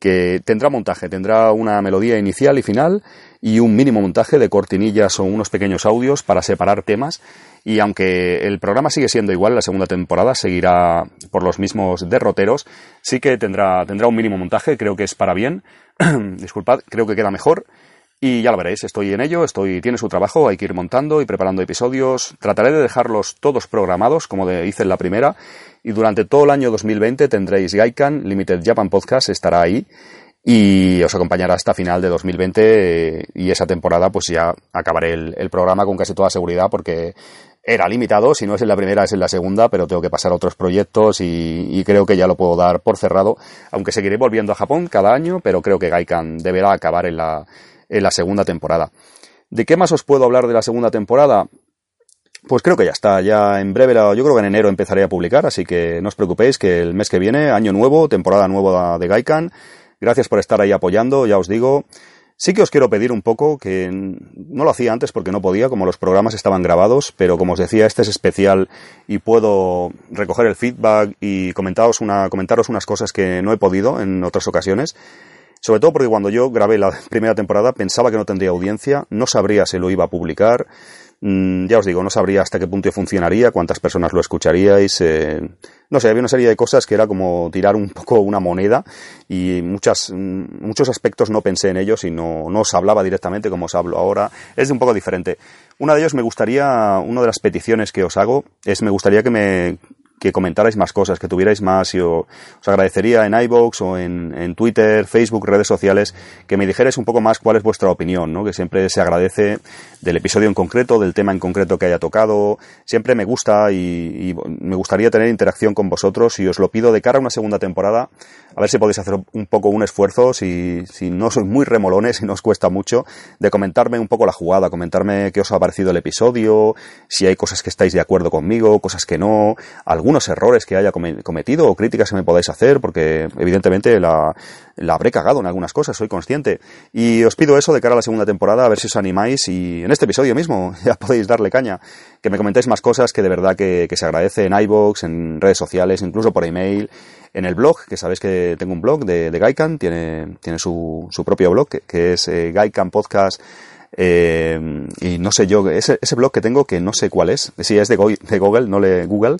Speaker 1: que tendrá montaje, tendrá una melodía inicial y final y un mínimo montaje de cortinillas o unos pequeños audios para separar temas. Y aunque el programa sigue siendo igual, la segunda temporada seguirá por los mismos derroteros, sí que tendrá, tendrá un mínimo montaje, creo que es para bien, disculpad, creo que queda mejor. Y ya lo veréis, estoy en ello, estoy, tiene su trabajo, hay que ir montando y preparando episodios. Trataré de dejarlos todos programados, como hice en la primera, y durante todo el año 2020 tendréis Gaikan, Limited Japan Podcast, estará ahí, y os acompañará hasta final de 2020, eh, y esa temporada pues ya acabaré el, programa con casi toda seguridad, porque era limitado, si no es en la primera es en la segunda, pero tengo que pasar a otros proyectos y, y, creo que ya lo puedo dar por cerrado, aunque seguiré volviendo a Japón cada año, pero creo que Gaikan deberá acabar en la en la segunda temporada. ¿De qué más os puedo hablar de la segunda temporada? Pues creo que ya está, ya en breve, yo creo que en enero empezaré a publicar, así que no os preocupéis que el mes que viene, año nuevo, temporada nueva de Gaikan. Gracias por estar ahí apoyando, ya os digo. Sí que os quiero pedir un poco, que no lo hacía antes porque no podía, como los programas estaban grabados, pero como os decía, este es especial y puedo recoger el feedback y comentaros, una, comentaros unas cosas que no he podido en otras ocasiones. Sobre todo porque cuando yo grabé la primera temporada pensaba que no tendría audiencia, no sabría si lo iba a publicar, mm, ya os digo, no sabría hasta qué punto funcionaría, cuántas personas lo escucharíais. Eh, no sé, había una serie de cosas que era como tirar un poco una moneda y muchas, mm, muchos aspectos no pensé en ellos y no, no os hablaba directamente como os hablo ahora. Es un poco diferente. Una de ellos me gustaría, una de las peticiones que os hago es me gustaría que me que comentarais más cosas, que tuvierais más. Yo os agradecería en iBox o en, en, Twitter, Facebook, redes sociales, que me dijerais un poco más cuál es vuestra opinión, ¿no? que siempre se agradece del episodio en concreto, del tema en concreto que haya tocado. Siempre me gusta y, y me gustaría tener interacción con vosotros y os lo pido de cara a una segunda temporada. A ver si podéis hacer un poco un esfuerzo, si, si no sois muy remolones y no os cuesta mucho, de comentarme un poco la jugada, comentarme qué os ha parecido el episodio, si hay cosas que estáis de acuerdo conmigo, cosas que no, algunos errores que haya cometido o críticas que me podáis hacer, porque evidentemente la, la habré cagado en algunas cosas, soy consciente. Y os pido eso de cara a la segunda temporada, a ver si os animáis y en este episodio mismo ya podéis darle caña, que me comentéis más cosas que de verdad que, que se agradece en iBox, en redes sociales, incluso por email en el blog, que sabéis que tengo un blog de, de Gaikan, tiene, tiene su, su propio blog, que, es eh, Gaikan Podcast. Eh, y no sé yo, ese, ese blog que tengo que no sé cuál es, sí es de, de Google, no le, Google,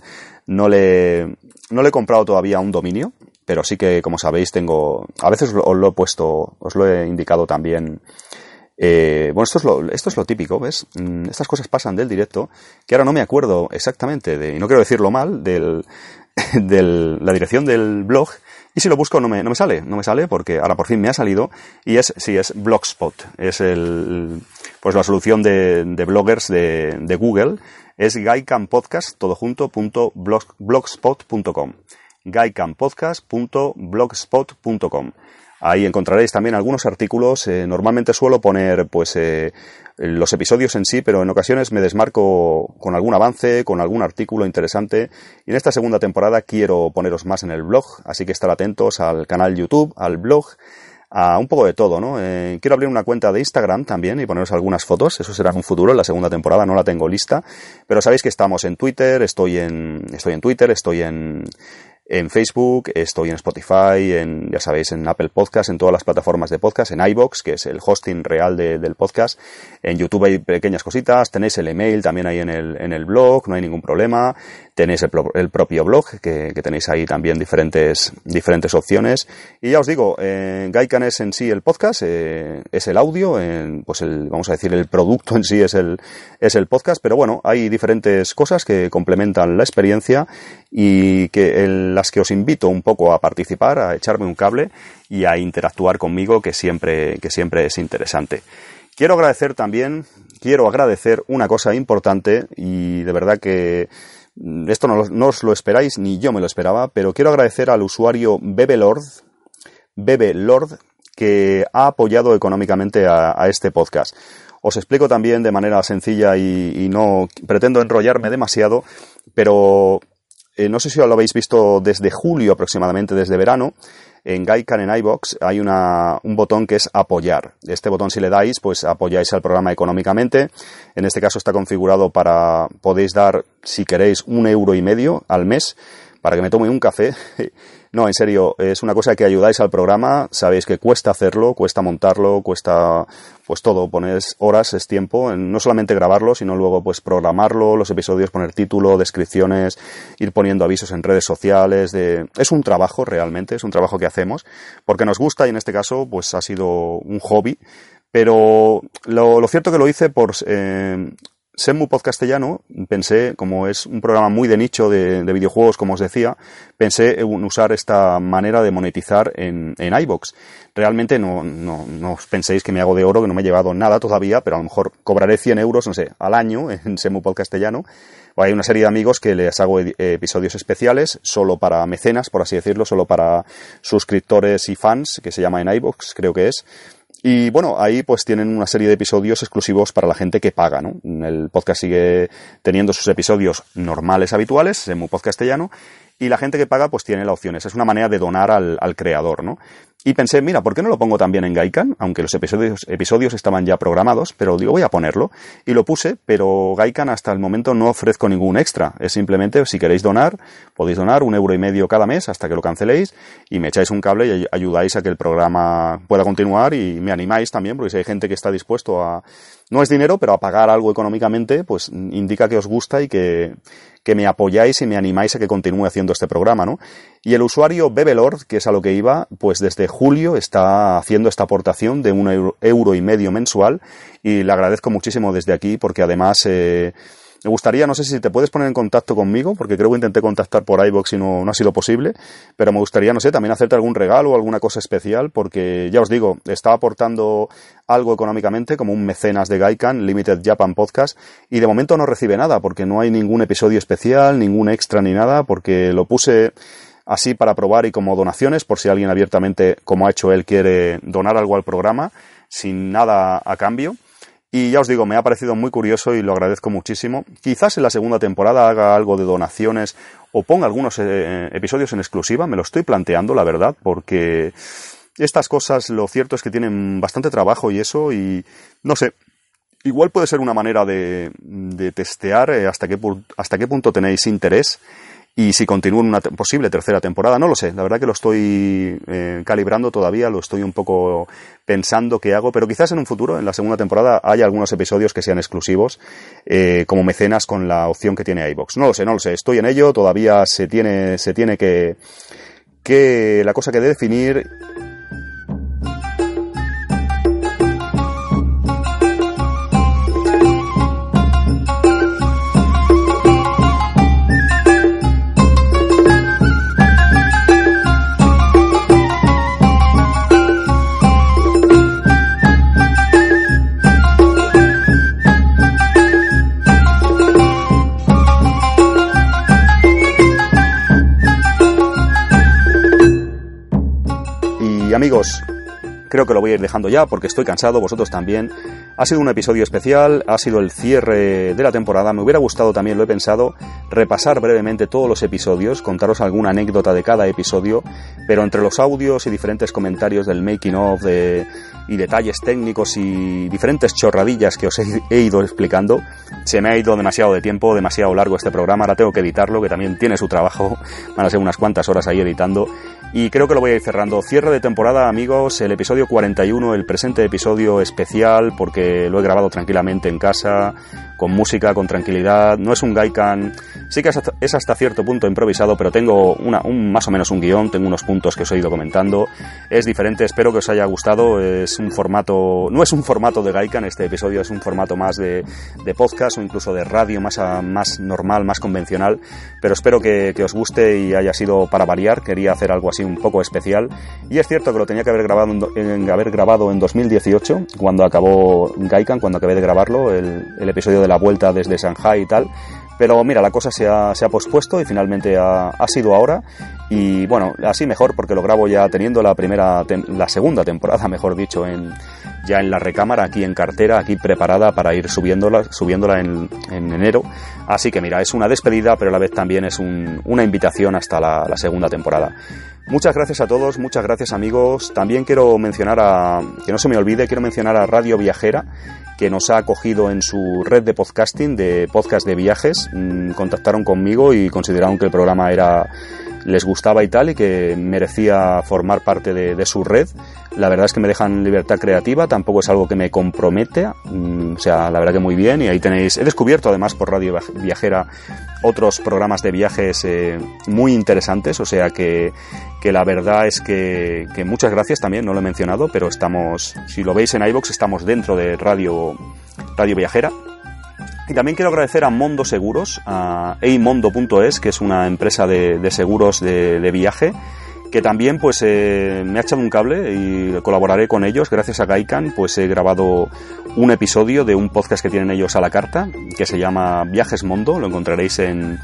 Speaker 1: no le, no le he comprado todavía un dominio, pero sí que, como sabéis, tengo, a veces os lo he puesto, os lo he indicado también, eh, bueno, esto es, lo, esto es lo típico, ¿ves? Mm, estas cosas pasan del directo, que ahora no me acuerdo exactamente de, y no quiero decirlo mal, del, de la dirección del blog y si lo busco no me, no me sale, no me sale porque ahora por fin me ha salido y es, sí, es Blogspot, es el, pues la solución de, de bloggers de, de, Google, es gaicampodcast, todo gaicampodcast.blogspot.com. Ahí encontraréis también algunos artículos. Eh, normalmente suelo poner, pues, eh, los episodios en sí, pero en ocasiones me desmarco con algún avance, con algún artículo interesante. Y en esta segunda temporada quiero poneros más en el blog, así que estar atentos al canal YouTube, al blog, a un poco de todo, ¿no? Eh, quiero abrir una cuenta de Instagram también y poneros algunas fotos, eso será en un futuro, en la segunda temporada, no la tengo lista, pero sabéis que estamos en Twitter, estoy en, estoy en Twitter, estoy en, en Facebook, estoy en Spotify, en, ya sabéis, en Apple Podcast, en todas las plataformas de podcast, en iBox, que es el hosting real del podcast. En YouTube hay pequeñas cositas, tenéis el email también ahí en el, en el blog, no hay ningún problema. Tenéis el, el propio blog, que, tenéis ahí también diferentes, diferentes opciones. Y ya os digo, eh, Gaikan es en sí el podcast, eh, es el audio, pues el, vamos a decir, el producto en sí es el, es el podcast, pero bueno, hay diferentes cosas que complementan la experiencia y que las que os invito un poco a participar, a echarme un cable y a interactuar conmigo, que siempre, que siempre es interesante. Quiero agradecer también, quiero agradecer una cosa importante y de verdad que esto no, os lo esperáis, ni yo me lo esperaba, pero quiero agradecer al usuario Bebelord, Bebelord, que ha apoyado económicamente a, este podcast. Os explico también de manera sencilla y, no pretendo enrollarme demasiado, pero eh, no sé si lo habéis visto desde julio aproximadamente, desde verano, en Gaikan en iBox hay una, un botón que es apoyar. Este botón si le dais, pues apoyáis al programa económicamente. En este caso está configurado para, podéis dar, si queréis, un euro y medio al mes para que me tome un café No, en serio, es una cosa que ayudáis al programa, sabéis que cuesta hacerlo, cuesta montarlo, cuesta pues todo, ponéis horas, es tiempo, no solamente grabarlo, sino luego pues programarlo, los episodios, poner título, descripciones, ir poniendo avisos en redes sociales, de... es un trabajo realmente, es un trabajo que hacemos, porque nos gusta y en este caso pues ha sido un hobby, pero lo, lo cierto que lo hice por eh, Semu Podcastellano, pensé, como es un programa muy de nicho de, videojuegos, como os decía, pensé en usar esta manera de monetizar en, en iBox. Realmente no, no, no penséis que me hago de oro, que no me he llevado nada todavía, pero a lo mejor cobraré 100 euros, no sé, al año en Semu Podcastellano. Hay una serie de amigos que les hago episodios especiales, solo para mecenas, por así decirlo, solo para suscriptores y fans, que se llama en iBox, creo que es y bueno, ahí pues tienen una serie de episodios exclusivos para la gente que paga, ¿no? El podcast sigue teniendo sus episodios normales, habituales, en un podcast castellano, y la gente que paga pues tiene la opción. Es una manera de donar al creador, ¿no? Y pensé, mira, ¿por qué no lo pongo también en Gaikan? Aunque los episodios, episodios estaban ya programados, pero digo, voy a ponerlo. Y lo puse, pero Gaikan hasta el momento no ofrezco ningún extra. Es simplemente, si queréis donar, podéis donar un euro y medio cada mes hasta que lo canceléis y me echáis un cable y ayudáis a que el programa pueda continuar y me animáis también, porque si hay gente que está dispuesto a, no es dinero, pero a pagar algo económicamente, pues indica que os gusta y que, que me apoyáis y me animáis a que continúe haciendo este programa, ¿no? Y el usuario Bebelord, que es a lo que iba, pues desde julio está haciendo esta aportación de un euro, y medio mensual y le agradezco muchísimo desde aquí porque además... Eh, Me gustaría, no sé si te puedes poner en contacto conmigo, porque creo que intenté contactar por iBox y no, no ha sido posible, pero me gustaría, no sé, también hacerte algún regalo o alguna cosa especial, porque ya os digo, estaba aportando algo económicamente, como un mecenas de Gaikan, Limited Japan Podcast, y de momento no recibe nada, porque no hay ningún episodio especial, ningún extra ni nada, porque lo puse así para probar y como donaciones, por si alguien abiertamente, como ha hecho él, quiere donar algo al programa, sin nada a cambio. Y ya os digo, me ha parecido muy curioso y lo agradezco muchísimo. Quizás en la segunda temporada haga algo de donaciones o ponga algunos eh, episodios en exclusiva, me lo estoy planteando, la verdad, porque estas cosas lo cierto es que tienen bastante trabajo y eso, y no sé, igual puede ser una manera de, de testear eh, hasta, qué, hasta qué punto tenéis interés y si continúo en una posible tercera temporada, no lo sé. La verdad que lo estoy eh, calibrando todavía, lo estoy un poco pensando qué hago, pero quizás en un futuro, en la segunda temporada, haya algunos episodios que sean exclusivos, eh, como mecenas con la opción que tiene iBox. No lo sé, no lo sé. Estoy en ello, todavía se tiene, se tiene que, que la cosa que definir amigos, creo que lo voy a ir dejando ya porque estoy cansado, vosotros también. Ha sido un episodio especial, ha sido el cierre de la temporada. Me hubiera gustado también, lo he pensado, repasar brevemente todos los episodios, contaros alguna anécdota de cada episodio, pero entre los audios y diferentes comentarios del making of y detalles técnicos y diferentes chorradillas que os he, ido explicando, se me ha ido demasiado de tiempo, demasiado largo este programa. Ahora tengo que editarlo, que también tiene su trabajo. Van a ser unas cuantas horas ahí editando. Y creo que lo voy a ir cerrando. Cierre de temporada, amigos, el episodio 41, el presente episodio especial, porque lo he grabado tranquilamente en casa, con música, con tranquilidad. No es un Gaikan, sí que es hasta cierto punto improvisado, pero tengo una, un, más o menos un guion, tengo unos puntos que os he ido comentando. Es diferente, espero que os haya gustado. Es un formato, no es un formato de Gaikan, este episodio es un formato más de, de podcast o incluso de radio, más, más normal, más convencional. Pero espero que, que, os guste y haya sido para variar. Quería hacer algo así un poco especial. Y es cierto que lo tenía que haber grabado en, haber grabado en 2018, cuando acabó Gaikan, cuando acabé de grabarlo, el, el episodio de la vuelta desde Shanghai y tal. Pero mira, la cosa se ha, se ha pospuesto y finalmente ha, ha, sido ahora. Y bueno, así mejor porque lo grabo ya teniendo la primera, la segunda temporada, mejor dicho, en, ya en la recámara, aquí en cartera, aquí preparada para ir subiéndola, subiéndola en, en enero. Así que mira, es una despedida, pero a la vez también es un, una invitación hasta la segunda temporada. Muchas gracias a todos, muchas gracias amigos. También quiero mencionar a, que no se me olvide, quiero mencionar a Radio Viajera, que nos ha acogido en su red de podcasting, de podcast de viajes. Mm, contactaron conmigo y consideraron que el programa era les gustaba y tal y que merecía formar parte de, su red. La verdad es que me dejan libertad creativa, tampoco es algo que me compromete, mm, o sea, la verdad que muy bien y ahí tenéis, he descubierto además por Radio Viajera otros programas de viajes eh, muy interesantes, o sea que, que la verdad es que, muchas gracias también, no lo he mencionado, pero estamos, si lo veis en iBox, estamos dentro de Radio, Radio Viajera y también quiero agradecer a Mondo Seguros, a eimondo.es, que es una empresa de, seguros de, viaje, que también pues eh, me ha echado un cable y colaboraré con ellos. Gracias a Gaikan, pues he grabado un episodio de un podcast que tienen ellos a la carta, que se llama Viajes Mondo, lo encontraréis en,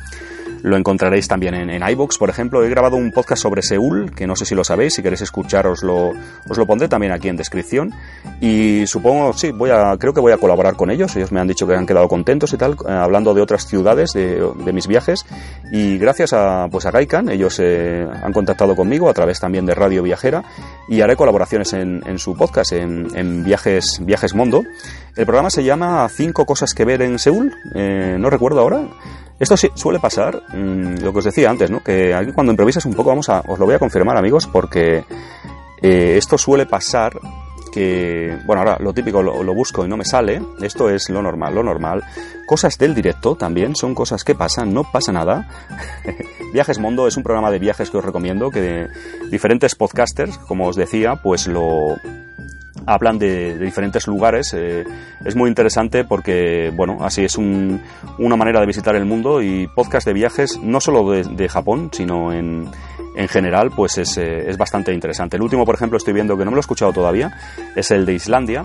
Speaker 1: lo encontraréis también en, en iBox, por ejemplo. He grabado un podcast sobre Seúl, que no sé si lo sabéis, si queréis escuchar os lo, os lo pondré también aquí en descripción. Y supongo, sí, voy a, creo que voy a colaborar con ellos. Ellos me han dicho que han quedado contentos y tal, eh, hablando de otras ciudades de, de, mis viajes. Y gracias a, pues a Gaikan, ellos eh, han contactado conmigo a través también de Radio Viajera y haré colaboraciones en, en su podcast, en, en, Viajes, Viajes Mundo. El programa se llama Cinco cosas que ver en Seúl, eh, no recuerdo ahora. Esto suele pasar, mmm, lo que os decía antes, ¿no? Que aquí cuando improvisas un poco, vamos a, os lo voy a confirmar, amigos, porque eh, esto suele pasar que, bueno, ahora lo típico lo, lo, busco y no me sale, esto es lo normal, lo normal. Cosas del directo también, son cosas que pasan, no pasa nada. Viajes Mondo es un programa de viajes que os recomiendo, que diferentes podcasters, como os decía, pues lo, hablan de, diferentes lugares. Eh, es muy interesante porque, bueno, así es una manera de visitar el mundo y podcast de viajes, no solo de, Japón, sino en, en general, pues es, eh, es, bastante interesante. El último, por ejemplo, estoy viendo que no me lo he escuchado todavía, es el de Islandia,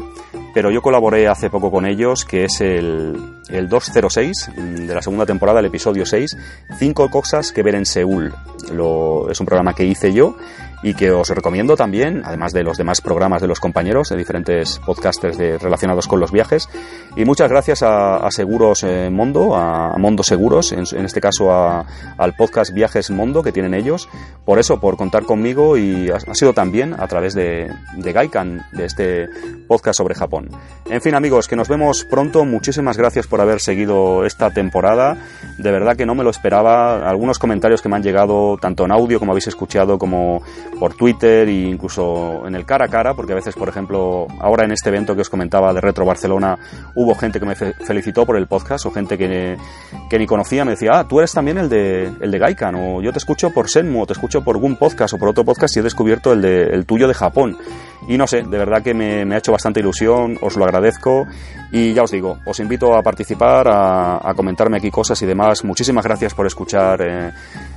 Speaker 1: pero yo colaboré hace poco con ellos, que es el, el 206 de la segunda temporada, el episodio 6, Cinco cosas que ver en Seúl. Lo, es un programa que hice yo y que os recomiendo también, además de los demás programas de los compañeros, de diferentes podcasters de, relacionados con los viajes. Y muchas gracias a, Seguros eh, Mondo, a, Mondo Seguros, en, este caso al podcast Viajes Mondo que tienen ellos, por eso, por contar conmigo y ha, sido también a través de, de Gaikan, de este podcast sobre Japón. En fin amigos, que nos vemos pronto, muchísimas gracias por haber seguido esta temporada, de verdad que no me lo esperaba, algunos comentarios que me han llegado, tanto en audio como habéis escuchado, como por Twitter e incluso en el cara a cara, porque a veces, por ejemplo, ahora en este evento que os comentaba de Retro Barcelona, hubo gente que me felicitó por el podcast o gente que, que ni conocía, me decía, ah, tú eres también el de, el de Gaikan, o yo te escucho por Senmu, o te escucho por algún podcast o por otro podcast y he descubierto el, de, el tuyo de Japón. Y no sé, de verdad que me, ha hecho bastante ilusión, os lo agradezco y ya os digo, os invito a participar, a, comentarme aquí cosas y demás. Muchísimas gracias por escuchar eh,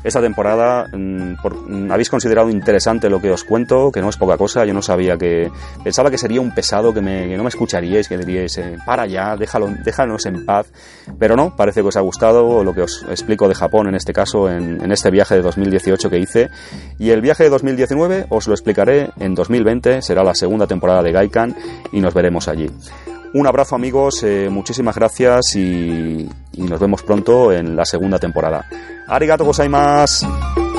Speaker 1: esta temporada. Mm, mm, habéis considerado interesante lo que os cuento, que no es poca cosa. Yo no sabía que... Pensaba que sería un pesado, que, me, no me escucharíais, que diríais, eh, para ya, déjalo, déjanos en paz. Pero no, parece que os ha gustado lo que os explico de Japón en este caso, en, en este viaje de 2018 que hice. Y el viaje de 2019 os lo explicaré en 2020, será la segunda temporada de Gaikan y nos veremos allí. Un abrazo amigos, eh, muchísimas gracias y, nos vemos pronto en la segunda temporada. Arigato.